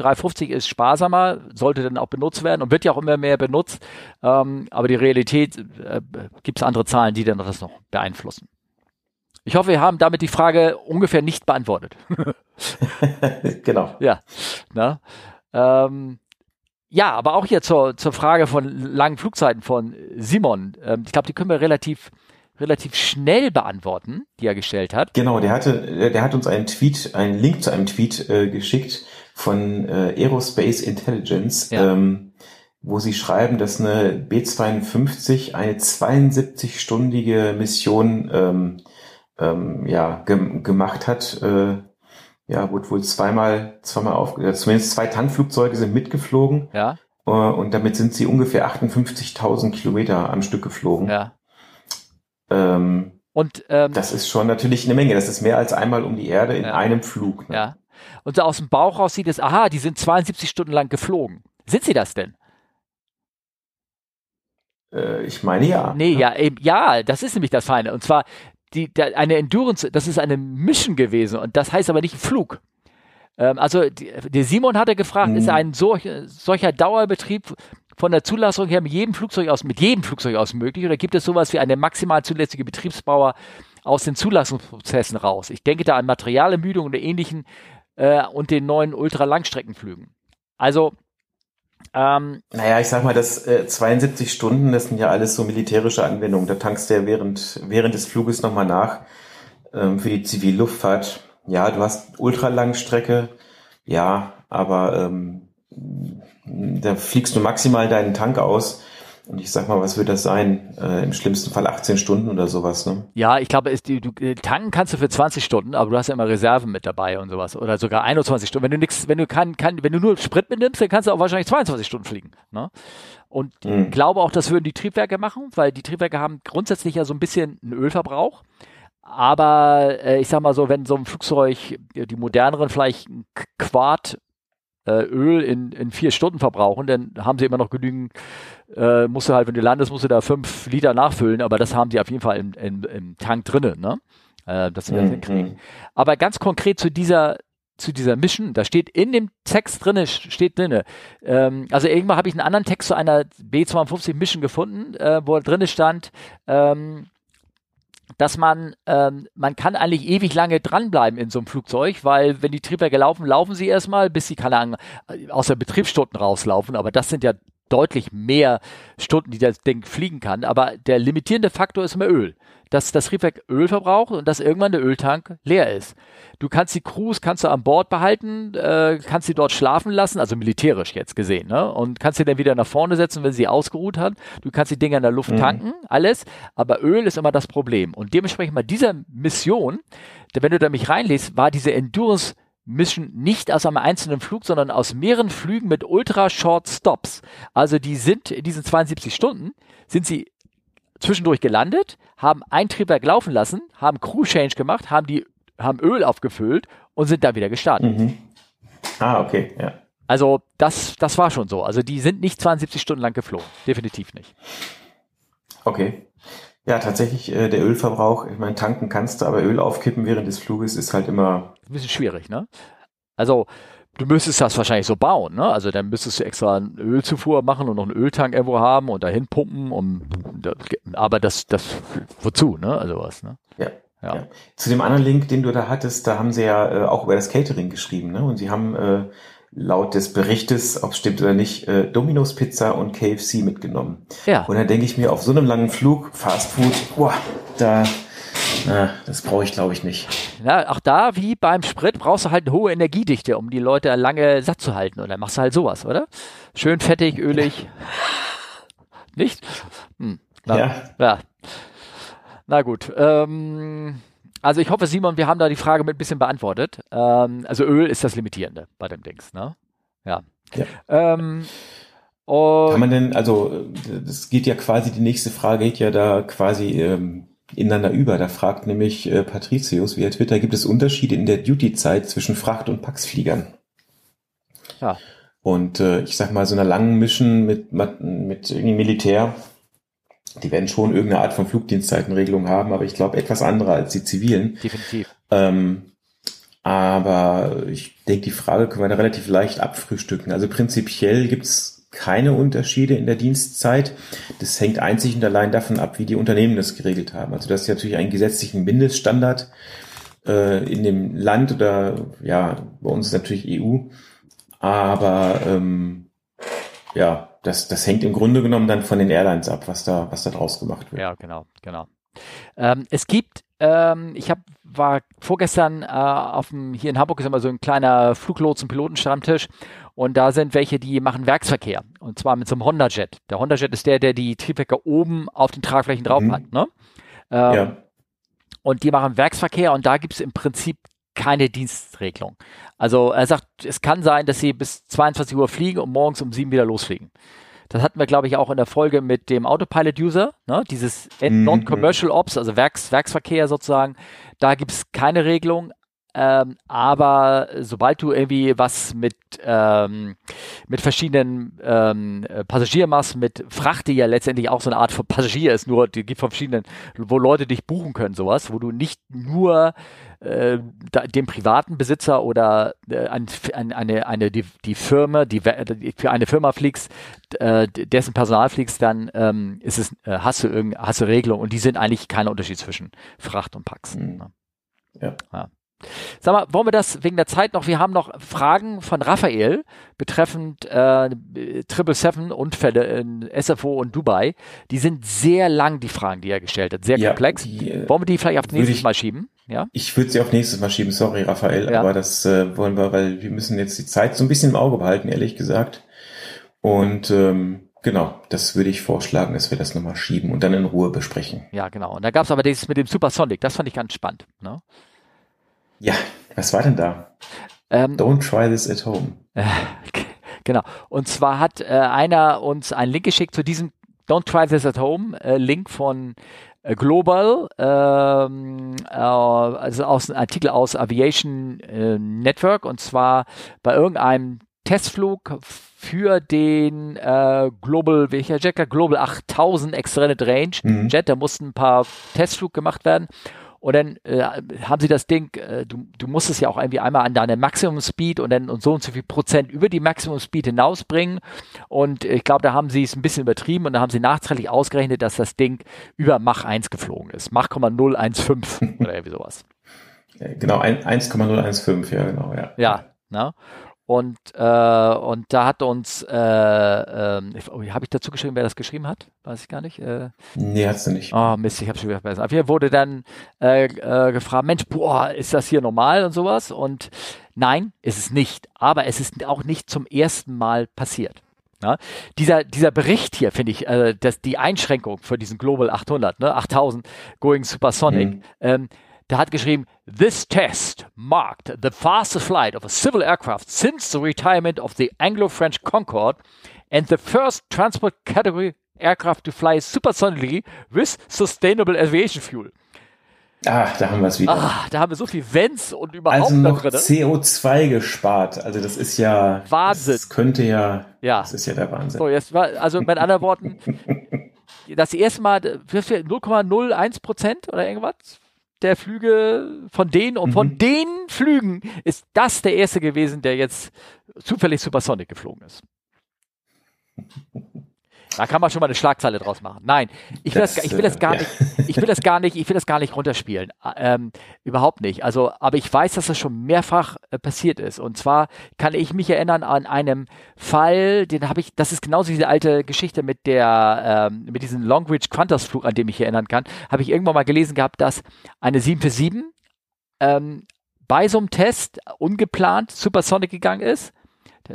350 ist sparsamer, sollte dann auch benutzt werden und wird ja auch immer mehr benutzt. Ähm, aber die Realität äh, gibt es andere Zahlen, die dann das noch beeinflussen. Ich hoffe, wir haben damit die Frage ungefähr nicht beantwortet. genau. Ja. Na, ähm, ja, aber auch hier zur, zur Frage von langen Flugzeiten von Simon. Ähm, ich glaube, die können wir relativ relativ schnell beantworten, die er gestellt hat. Genau, der hatte, der hat uns einen Tweet, einen Link zu einem Tweet äh, geschickt, von äh, Aerospace Intelligence, ja. ähm, wo sie schreiben, dass eine B-52 eine 72-stündige Mission ähm, ähm, ja, ge gemacht hat. Äh, ja, wurde wohl zweimal, zweimal auf, äh, zumindest zwei Tankflugzeuge sind mitgeflogen. Ja. Äh, und damit sind sie ungefähr 58.000 Kilometer am Stück geflogen. Ja. Ähm, und ähm, das ist schon natürlich eine Menge. Das ist mehr als einmal um die Erde in ja. einem Flug. Ne? Ja und so aus dem Bauch raus sieht es, aha, die sind 72 Stunden lang geflogen. Sind sie das denn? Äh, ich meine ja. Nee, ja, eben, ja, das ist nämlich das Feine. Und zwar die, der, eine Endurance, das ist eine Mission gewesen und das heißt aber nicht Flug. Ähm, also die, der Simon hatte gefragt, mhm. ist ein solch, solcher Dauerbetrieb von der Zulassung her mit jedem Flugzeug aus, mit jedem Flugzeug aus möglich oder gibt es sowas wie eine maximal zulässige Betriebsbauer aus den Zulassungsprozessen raus? Ich denke da an Materialermüdung oder ähnlichen äh, und den neuen Ultralangstreckenflügen. Also ähm, naja, ich sag mal, das äh, 72 Stunden, das sind ja alles so militärische Anwendungen. Da tankst du ja während, während des Fluges nochmal nach ähm, für die Zivilluftfahrt. Ja, du hast Ultralangstrecke, ja, aber ähm, da fliegst du maximal deinen Tank aus. Und ich sag mal, was wird das sein? Äh, Im schlimmsten Fall 18 Stunden oder sowas, ne? Ja, ich glaube, ist die, du, äh, tanken kannst du für 20 Stunden, aber du hast ja immer Reserven mit dabei und sowas. Oder sogar 21 Stunden. Wenn du nichts, wenn du kann, kann, wenn du nur Sprit mitnimmst, dann kannst du auch wahrscheinlich 22 Stunden fliegen. Ne? Und mhm. ich glaube auch, das würden die Triebwerke machen, weil die Triebwerke haben grundsätzlich ja so ein bisschen einen Ölverbrauch. Aber äh, ich sag mal so, wenn so ein Flugzeug, die moderneren vielleicht ein Quad äh, Öl in, in vier Stunden verbrauchen, dann haben sie immer noch genügend, äh, musst du halt, wenn du landest, musst du da fünf Liter nachfüllen, aber das haben sie auf jeden Fall im, im, im Tank drinnen, ne? Äh, dass sie das mhm. hinkriegen. Aber ganz konkret zu dieser zu dieser Mission, da steht in dem Text drinne, steht drinne, ähm, also irgendwann habe ich einen anderen Text zu einer B-52 Mission gefunden, äh, wo drinne stand, ähm, dass man, ähm, man kann eigentlich ewig lange dranbleiben in so einem Flugzeug, weil wenn die Triebwerke laufen, laufen sie erstmal, bis sie, keine Ahnung, aus der Betriebsstunden rauslaufen, aber das sind ja deutlich mehr Stunden, die das Ding fliegen kann. Aber der limitierende Faktor ist immer Öl. Dass das Triebwerk Öl verbraucht und dass irgendwann der Öltank leer ist. Du kannst die Crews kannst du an Bord behalten, äh, kannst sie dort schlafen lassen, also militärisch jetzt gesehen, ne? Und kannst sie dann wieder nach vorne setzen, wenn sie ausgeruht hat. Du kannst die Dinger in der Luft mhm. tanken, alles. Aber Öl ist immer das Problem. Und dementsprechend bei dieser Mission, wenn du da mich reinlässt, war diese Endurance Mission nicht aus einem einzelnen Flug, sondern aus mehreren Flügen mit ultra short Stops. Also die sind in diesen 72 Stunden, sind sie zwischendurch gelandet, haben ein Triebwerk laufen lassen, haben Crew Change gemacht, haben die haben Öl aufgefüllt und sind dann wieder gestartet. Mhm. Ah, okay, ja. Also das, das war schon so. Also die sind nicht 72 Stunden lang geflogen. Definitiv nicht. Okay. Ja, tatsächlich, äh, der Ölverbrauch, ich meine, tanken kannst du, aber Öl aufkippen während des Fluges ist halt immer. Ein bisschen schwierig, ne? Also, du müsstest das wahrscheinlich so bauen, ne? Also dann müsstest du extra eine Ölzufuhr machen und noch einen Öltank irgendwo haben und dahin pumpen, um aber das, das wozu, ne? Also was, ne? Ja. Ja. ja. Zu dem anderen Link, den du da hattest, da haben sie ja äh, auch über das Catering geschrieben, ne? Und sie haben äh, laut des Berichtes, ob es stimmt oder nicht, äh, Domino's Pizza und KFC mitgenommen. Ja. Und dann denke ich mir, auf so einem langen Flug, Fast Food, boah, da, na, das brauche ich glaube ich nicht. Ja, auch da, wie beim Sprit, brauchst du halt eine hohe Energiedichte, um die Leute lange satt zu halten. Und dann machst du halt sowas, oder? Schön fettig, ölig. nicht? Hm. Na, ja. ja. Na gut. Ähm, also ich hoffe, Simon, wir haben da die Frage mit ein bisschen beantwortet. Ähm, also Öl ist das Limitierende bei dem Dings, ne? Ja. ja. Ähm, Kann man denn, also das geht ja quasi, die nächste Frage geht ja da quasi ähm, ineinander über. Da fragt nämlich äh, Patricius via Twitter, gibt es Unterschiede in der Duty-Zeit zwischen Fracht- und Paxfliegern? Ja. Und äh, ich sag mal, so einer langen Mission mit, mit irgendwie Militär, die werden schon irgendeine Art von Flugdienstzeitenregelung haben, aber ich glaube etwas andere als die zivilen. Definitiv. Ähm, aber ich denke, die Frage können wir da relativ leicht abfrühstücken. Also prinzipiell gibt's keine Unterschiede in der Dienstzeit. Das hängt einzig und allein davon ab, wie die Unternehmen das geregelt haben. Also das ist natürlich ein gesetzlichen Mindeststandard äh, in dem Land oder ja, bei uns ist natürlich EU. Aber ähm, ja, das, das hängt im Grunde genommen dann von den Airlines ab, was da, was da draus gemacht wird. Ja, genau, genau. Ähm, es gibt, ähm, ich hab, war vorgestern äh, auf dem, hier in Hamburg ist immer so ein kleiner Fluglotsen-Pilotenstammtisch und da sind welche, die machen Werksverkehr und zwar mit so einem Honda-Jet. Der Honda-Jet ist der, der die Triebwerke oben auf den Tragflächen drauf mhm. hat. Ne? Ähm, ja. Und die machen Werksverkehr und da gibt es im Prinzip keine Dienstregelung. Also er sagt, es kann sein, dass sie bis 22 Uhr fliegen und morgens um sieben wieder losfliegen. Das hatten wir, glaube ich, auch in der Folge mit dem Autopilot-User, ne? dieses mhm. Non-Commercial Ops, also Werks, Werksverkehr sozusagen. Da gibt es keine Regelung. Ähm, aber sobald du irgendwie was mit, ähm, mit verschiedenen ähm, Passagiermassen, mit Fracht, die ja letztendlich auch so eine Art von Passagier ist, nur die gibt von verschiedenen, wo Leute dich buchen können, sowas, wo du nicht nur äh, da, dem privaten Besitzer oder äh, ein, ein, eine, eine, die, die Firma, die, die für eine Firma fliegst, äh, dessen Personal fliegst, dann ähm, ist es, äh, hast du irgend, hast du Regelungen und die sind eigentlich kein Unterschied zwischen Fracht und Pax. Mhm. Ne? Ja. ja. Sag mal, wollen wir das wegen der Zeit noch? Wir haben noch Fragen von Raphael betreffend äh, 777 Unfälle in SFO und Dubai. Die sind sehr lang, die Fragen, die er gestellt hat, sehr ja, komplex. Die, äh, wollen wir die vielleicht auf nächstes ich, Mal schieben? Ja? Ich würde sie auf nächstes Mal schieben, sorry Raphael, ja. aber das äh, wollen wir, weil wir müssen jetzt die Zeit so ein bisschen im Auge behalten, ehrlich gesagt. Und ähm, Genau, das würde ich vorschlagen, dass wir das nochmal schieben und dann in Ruhe besprechen. Ja, genau. Und da gab es aber dieses mit dem Supersonic, das fand ich ganz spannend. Ne? Ja, was war denn da? Ähm, Don't try this at home. Äh, genau. Und zwar hat äh, einer uns einen Link geschickt zu diesem Don't try this at home äh, Link von äh, Global, ähm, äh, also aus einem Artikel aus Aviation äh, Network und zwar bei irgendeinem Testflug für den äh, Global, welcher Jet? Global 8000 Extended Range mhm. Jet. Da mussten ein paar Testflug gemacht werden und dann äh, haben sie das Ding, äh, du, du musst es ja auch irgendwie einmal an deine Maximum Speed und dann und so und so viel Prozent über die Maximum Speed hinausbringen und ich glaube, da haben sie es ein bisschen übertrieben und da haben sie nachträglich ausgerechnet, dass das Ding über Mach 1 geflogen ist. Mach 0,015 oder irgendwie sowas. Genau, 1,015, ja genau, ja. Ja, ne? Und, äh, und da hat uns, äh, äh, oh, habe ich dazu geschrieben, wer das geschrieben hat? Weiß ich gar nicht. Äh, nee, hast du nicht. Oh Mist, ich habe schon wieder besser. Auf jeden Fall wurde dann äh, äh, gefragt, Mensch, boah, ist das hier normal und sowas? Und nein, ist es nicht. Aber es ist auch nicht zum ersten Mal passiert. Ja, dieser, dieser Bericht hier, finde ich, äh, dass die Einschränkung für diesen Global 800, ne, 8000 Going Supersonic, mhm. ähm, der hat geschrieben, This test marked the fastest flight of a civil aircraft since the retirement of the Anglo-French Concorde and the first transport category aircraft to fly supersonically with sustainable aviation fuel. Ach, da haben wir es wieder. Ah, da haben wir so viel Wenns und überhaupt also noch drin. CO2 gespart. Also das ist ja Wahnsinn. Das könnte ja, ja. das ist ja der Wahnsinn. So, jetzt war, also mit anderen Worten, das erste Mal 0,01 Prozent oder irgendwas der Flüge von denen und mhm. von den Flügen ist das der erste gewesen, der jetzt zufällig Supersonic geflogen ist. Da kann man schon mal eine Schlagzeile draus machen. Nein, ich will das, das ich will das gar ja. nicht, ich will das gar nicht, ich will das gar nicht runterspielen. Ähm, überhaupt nicht. Also, aber ich weiß, dass das schon mehrfach äh, passiert ist. Und zwar kann ich mich erinnern an einem Fall, den habe ich, das ist genauso diese alte Geschichte mit der, ähm, mit diesem Longreach Qantas Flug, an dem ich mich erinnern kann, habe ich irgendwann mal gelesen gehabt, dass eine 747 ähm, bei so einem Test ungeplant Supersonic gegangen ist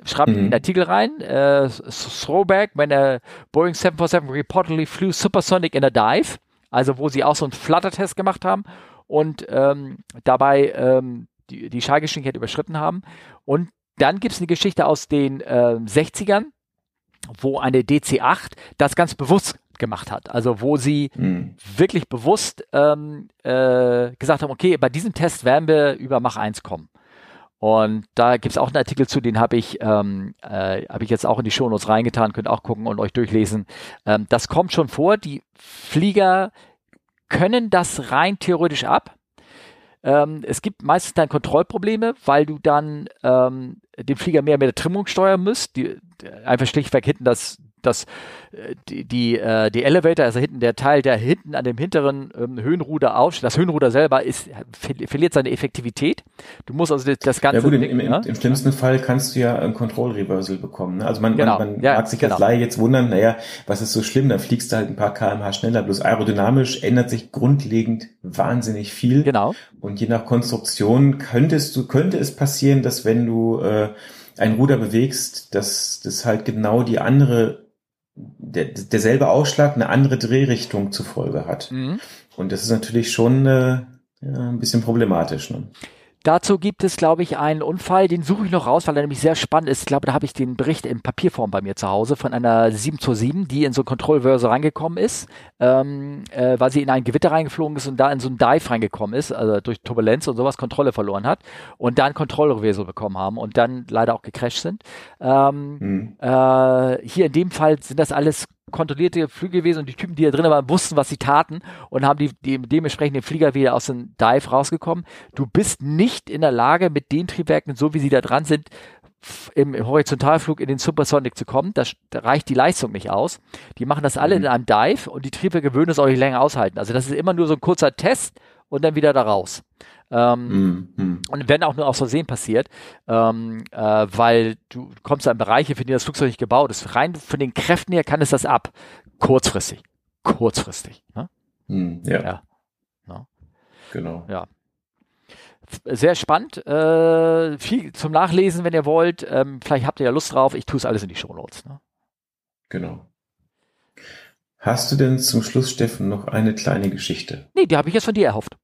schreibt mhm. in den Artikel rein, äh, Throwback, when a Boeing 747 reportedly flew supersonic in a dive, also wo sie auch so einen Flutter-Test gemacht haben und ähm, dabei ähm, die, die Schallgeschwindigkeit überschritten haben. Und dann gibt es eine Geschichte aus den äh, 60ern, wo eine DC-8 das ganz bewusst gemacht hat. Also wo sie mhm. wirklich bewusst ähm, äh, gesagt haben, okay, bei diesem Test werden wir über Mach 1 kommen. Und da gibt es auch einen Artikel zu, den habe ich, ähm, äh, hab ich jetzt auch in die Shownotes reingetan, könnt auch gucken und euch durchlesen. Ähm, das kommt schon vor. Die Flieger können das rein theoretisch ab. Ähm, es gibt meistens dann Kontrollprobleme, weil du dann ähm, den Flieger mehr mit der Trimmung steuern musst. Die, einfach schlichtweg hinten das das, äh, die, die, äh, die Elevator, also hinten der Teil, der hinten an dem hinteren ähm, Höhenruder aufsteht, das Höhenruder selber ist, verliert seine Effektivität. Du musst also das, das Ganze. Ja gut, im, im, ja? im schlimmsten Fall kannst du ja ein Control Reversal bekommen. Ne? Also man, genau. man, man ja, mag sich genau. als Laie jetzt wundern, naja, was ist so schlimm, dann fliegst du halt ein paar kmh schneller. Bloß aerodynamisch ändert sich grundlegend wahnsinnig viel. Genau. Und je nach Konstruktion könntest du, könnte es passieren, dass wenn du äh, ein Ruder bewegst, dass das halt genau die andere der, derselbe Ausschlag eine andere Drehrichtung zur Folge hat. Mhm. Und das ist natürlich schon äh, ja, ein bisschen problematisch. Ne? Dazu gibt es, glaube ich, einen Unfall, den suche ich noch raus, weil er nämlich sehr spannend ist. Ich glaube, da habe ich den Bericht in Papierform bei mir zu Hause von einer 727, die in so ein Kontrollverse reingekommen ist, ähm, äh, weil sie in ein Gewitter reingeflogen ist und da in so ein Dive reingekommen ist, also durch Turbulenz und sowas Kontrolle verloren hat und dann Kontrollreversal bekommen haben und dann leider auch gecrashed sind. Ähm, mhm. äh, hier in dem Fall sind das alles kontrollierte Flüge gewesen und die Typen, die da drin waren, wussten, was sie taten und haben die, die dementsprechend den Flieger wieder aus dem Dive rausgekommen. Du bist nicht in der Lage, mit den Triebwerken, so wie sie da dran sind, im, im Horizontalflug in den Supersonic zu kommen. Das, da reicht die Leistung nicht aus. Die machen das alle mhm. in einem Dive und die Triebwerke würden es auch nicht länger aushalten. Also das ist immer nur so ein kurzer Test und dann wieder da raus. Ähm, mm, Und wenn auch nur aus Versehen passiert, ähm, äh, weil du kommst in Bereiche, für die das Flugzeug nicht gebaut ist. Rein von den Kräften her kann es das ab. Kurzfristig. Kurzfristig. Ne? Mm, ja. ja. No. Genau. Ja. Sehr spannend. Äh, viel zum Nachlesen, wenn ihr wollt. Ähm, vielleicht habt ihr ja Lust drauf. Ich tue es alles in die Show Notes. Ne? Genau. Hast du denn zum Schluss, Steffen, noch eine kleine Geschichte? Nee, die habe ich jetzt von dir erhofft.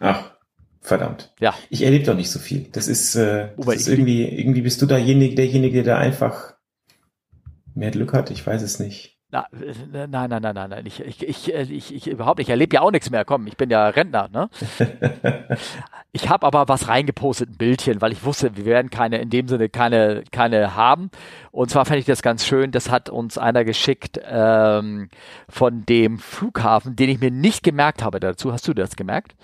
Ach, verdammt. Ja. Ich erlebe doch nicht so viel. Das ist, äh, das ist irgendwie, irgendwie bist du derjenige, derjenige, der einfach mehr Glück hat. Ich weiß es nicht. Na, nein, nein, nein, nein, nein. Ich, ich, ich, äh, ich, ich überhaupt, ich erlebe ja auch nichts mehr. Komm, ich bin ja Rentner, ne? ich habe aber was reingepostet, ein Bildchen, weil ich wusste, wir werden keine, in dem Sinne keine, keine haben. Und zwar fand ich das ganz schön. Das hat uns einer geschickt ähm, von dem Flughafen, den ich mir nicht gemerkt habe dazu. Hast du das gemerkt?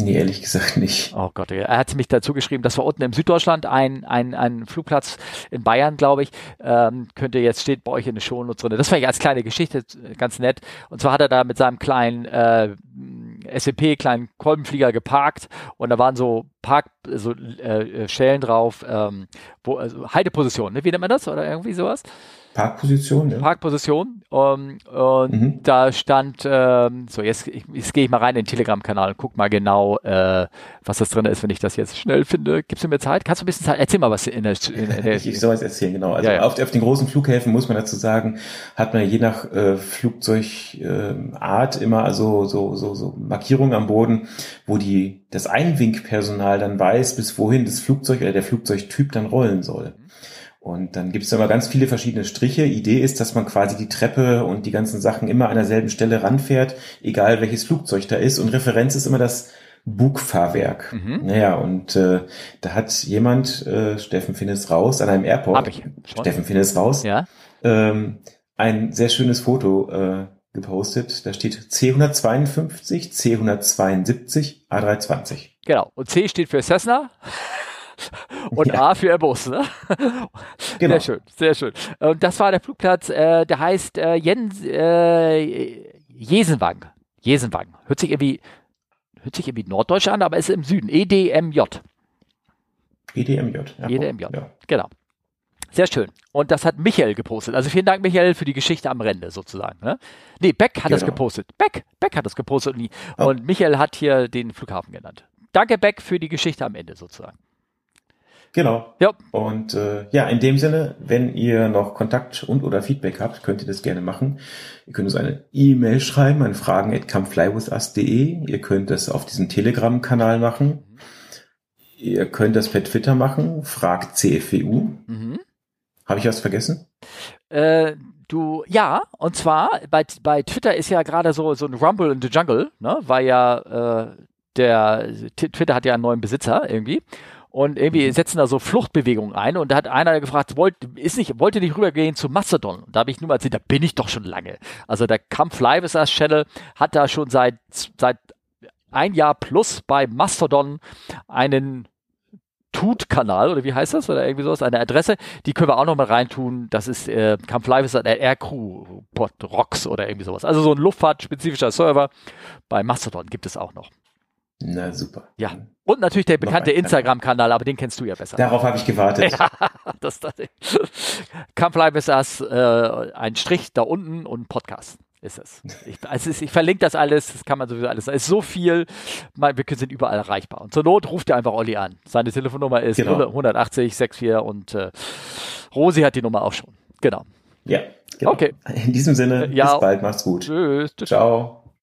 Nee, ehrlich gesagt nicht. Oh Gott, er hat mich dazu geschrieben, das war unten im Süddeutschland ein, ein, ein Flugplatz in Bayern, glaube ich. Ähm, könnte jetzt steht bei euch in der Shownotes drin. Das war ja als kleine Geschichte ganz nett. Und zwar hat er da mit seinem kleinen äh, SEP, kleinen Kolbenflieger geparkt und da waren so Park, so äh, Schellen drauf, ähm, wo, also Halteposition, ne? wie nennt man das oder irgendwie sowas? Parkposition, ja. Parkposition. Um, und mhm. da stand, ähm, so jetzt, jetzt gehe ich mal rein in den Telegram-Kanal und guck mal genau, äh, was das drin ist, wenn ich das jetzt schnell finde. Gibst du mir Zeit? Kannst du ein bisschen Zeit? Erzähl mal was in der. In, in der ich, ich soll es erzählen, genau. Also ja, ja. Auf, auf, den großen Flughäfen muss man dazu sagen, hat man je nach äh, Flugzeugart äh, immer also so, so, so Markierungen am Boden, wo die das Einwinkpersonal dann weiß, bis wohin das Flugzeug oder der Flugzeugtyp dann rollen soll. Mhm. Und dann gibt es immer ganz viele verschiedene Striche. Idee ist, dass man quasi die Treppe und die ganzen Sachen immer an derselben Stelle ranfährt, egal welches Flugzeug da ist. Und Referenz ist immer das Bugfahrwerk. Mhm. Naja, und äh, da hat jemand, äh, Steffen Finnes raus, an einem Airport, Hab ich. Steffen Finnes raus, ja? ähm, ein sehr schönes Foto äh, gepostet. Da steht C152, C172, A320. Genau. Und C steht für Cessna und ja. A für Airbus. Ne? Genau. Sehr schön, sehr schön. Und das war der Flugplatz, äh, der heißt äh, Jens, äh, Jesenwang. Jesenwang. Hört sich irgendwie, hört sich irgendwie norddeutsch an, aber ist im Süden. EDMJ. EDMJ. Ja, EDMJ, ja. genau. Sehr schön. Und das hat Michael gepostet. Also vielen Dank, Michael, für die Geschichte am Rande sozusagen. Ne? Nee, Beck hat genau. das gepostet. Beck, Beck hat das gepostet. Und, oh. und Michael hat hier den Flughafen genannt. Danke, Beck, für die Geschichte am Ende sozusagen. Genau. Ja. Und äh, ja, in dem Sinne, wenn ihr noch Kontakt und oder Feedback habt, könnt ihr das gerne machen. Ihr könnt uns eine E-Mail schreiben an fragen@comeflywithus.de. Ihr könnt das auf diesem Telegram-Kanal machen. Ihr könnt das per Twitter machen. Fragt CFWU. Mhm. Habe ich was vergessen? Äh, du, ja, und zwar bei, bei Twitter ist ja gerade so, so ein Rumble in the Jungle, ne? Weil ja äh, der Twitter hat ja einen neuen Besitzer irgendwie und irgendwie mhm. setzen da so Fluchtbewegungen ein und da hat einer gefragt, wollt, ist nicht, wollt ihr nicht rübergehen zu Mastodon? Und da habe ich nur mal erzählt, da bin ich doch schon lange. Also der Kampf Live ist das Channel hat da schon seit, seit ein Jahr plus bei Mastodon einen Tut-Kanal oder wie heißt das oder irgendwie sowas, eine Adresse, die können wir auch noch mal reintun. Das ist äh, Kampf Live ist der RQ Pod Rocks oder irgendwie sowas. Also so ein luftfahrtspezifischer Server bei Mastodon gibt es auch noch. Na super. Ja. Und natürlich der bekannte Instagram-Kanal, aber den kennst du ja besser. Darauf habe ich gewartet. Ja, das, das Kampflive ist das äh, ein Strich da unten und Podcast ist es. Ich, also ich verlinke das alles, das kann man sowieso alles. Es ist so viel, man, wir sind überall erreichbar. Und zur Not ruft ihr einfach Olli an. Seine Telefonnummer ist genau. 180 64 und äh, Rosi hat die Nummer auch schon. Genau. Ja, genau. Okay. In diesem Sinne, ja, bis bald, macht's gut. Tschüss. Ciao.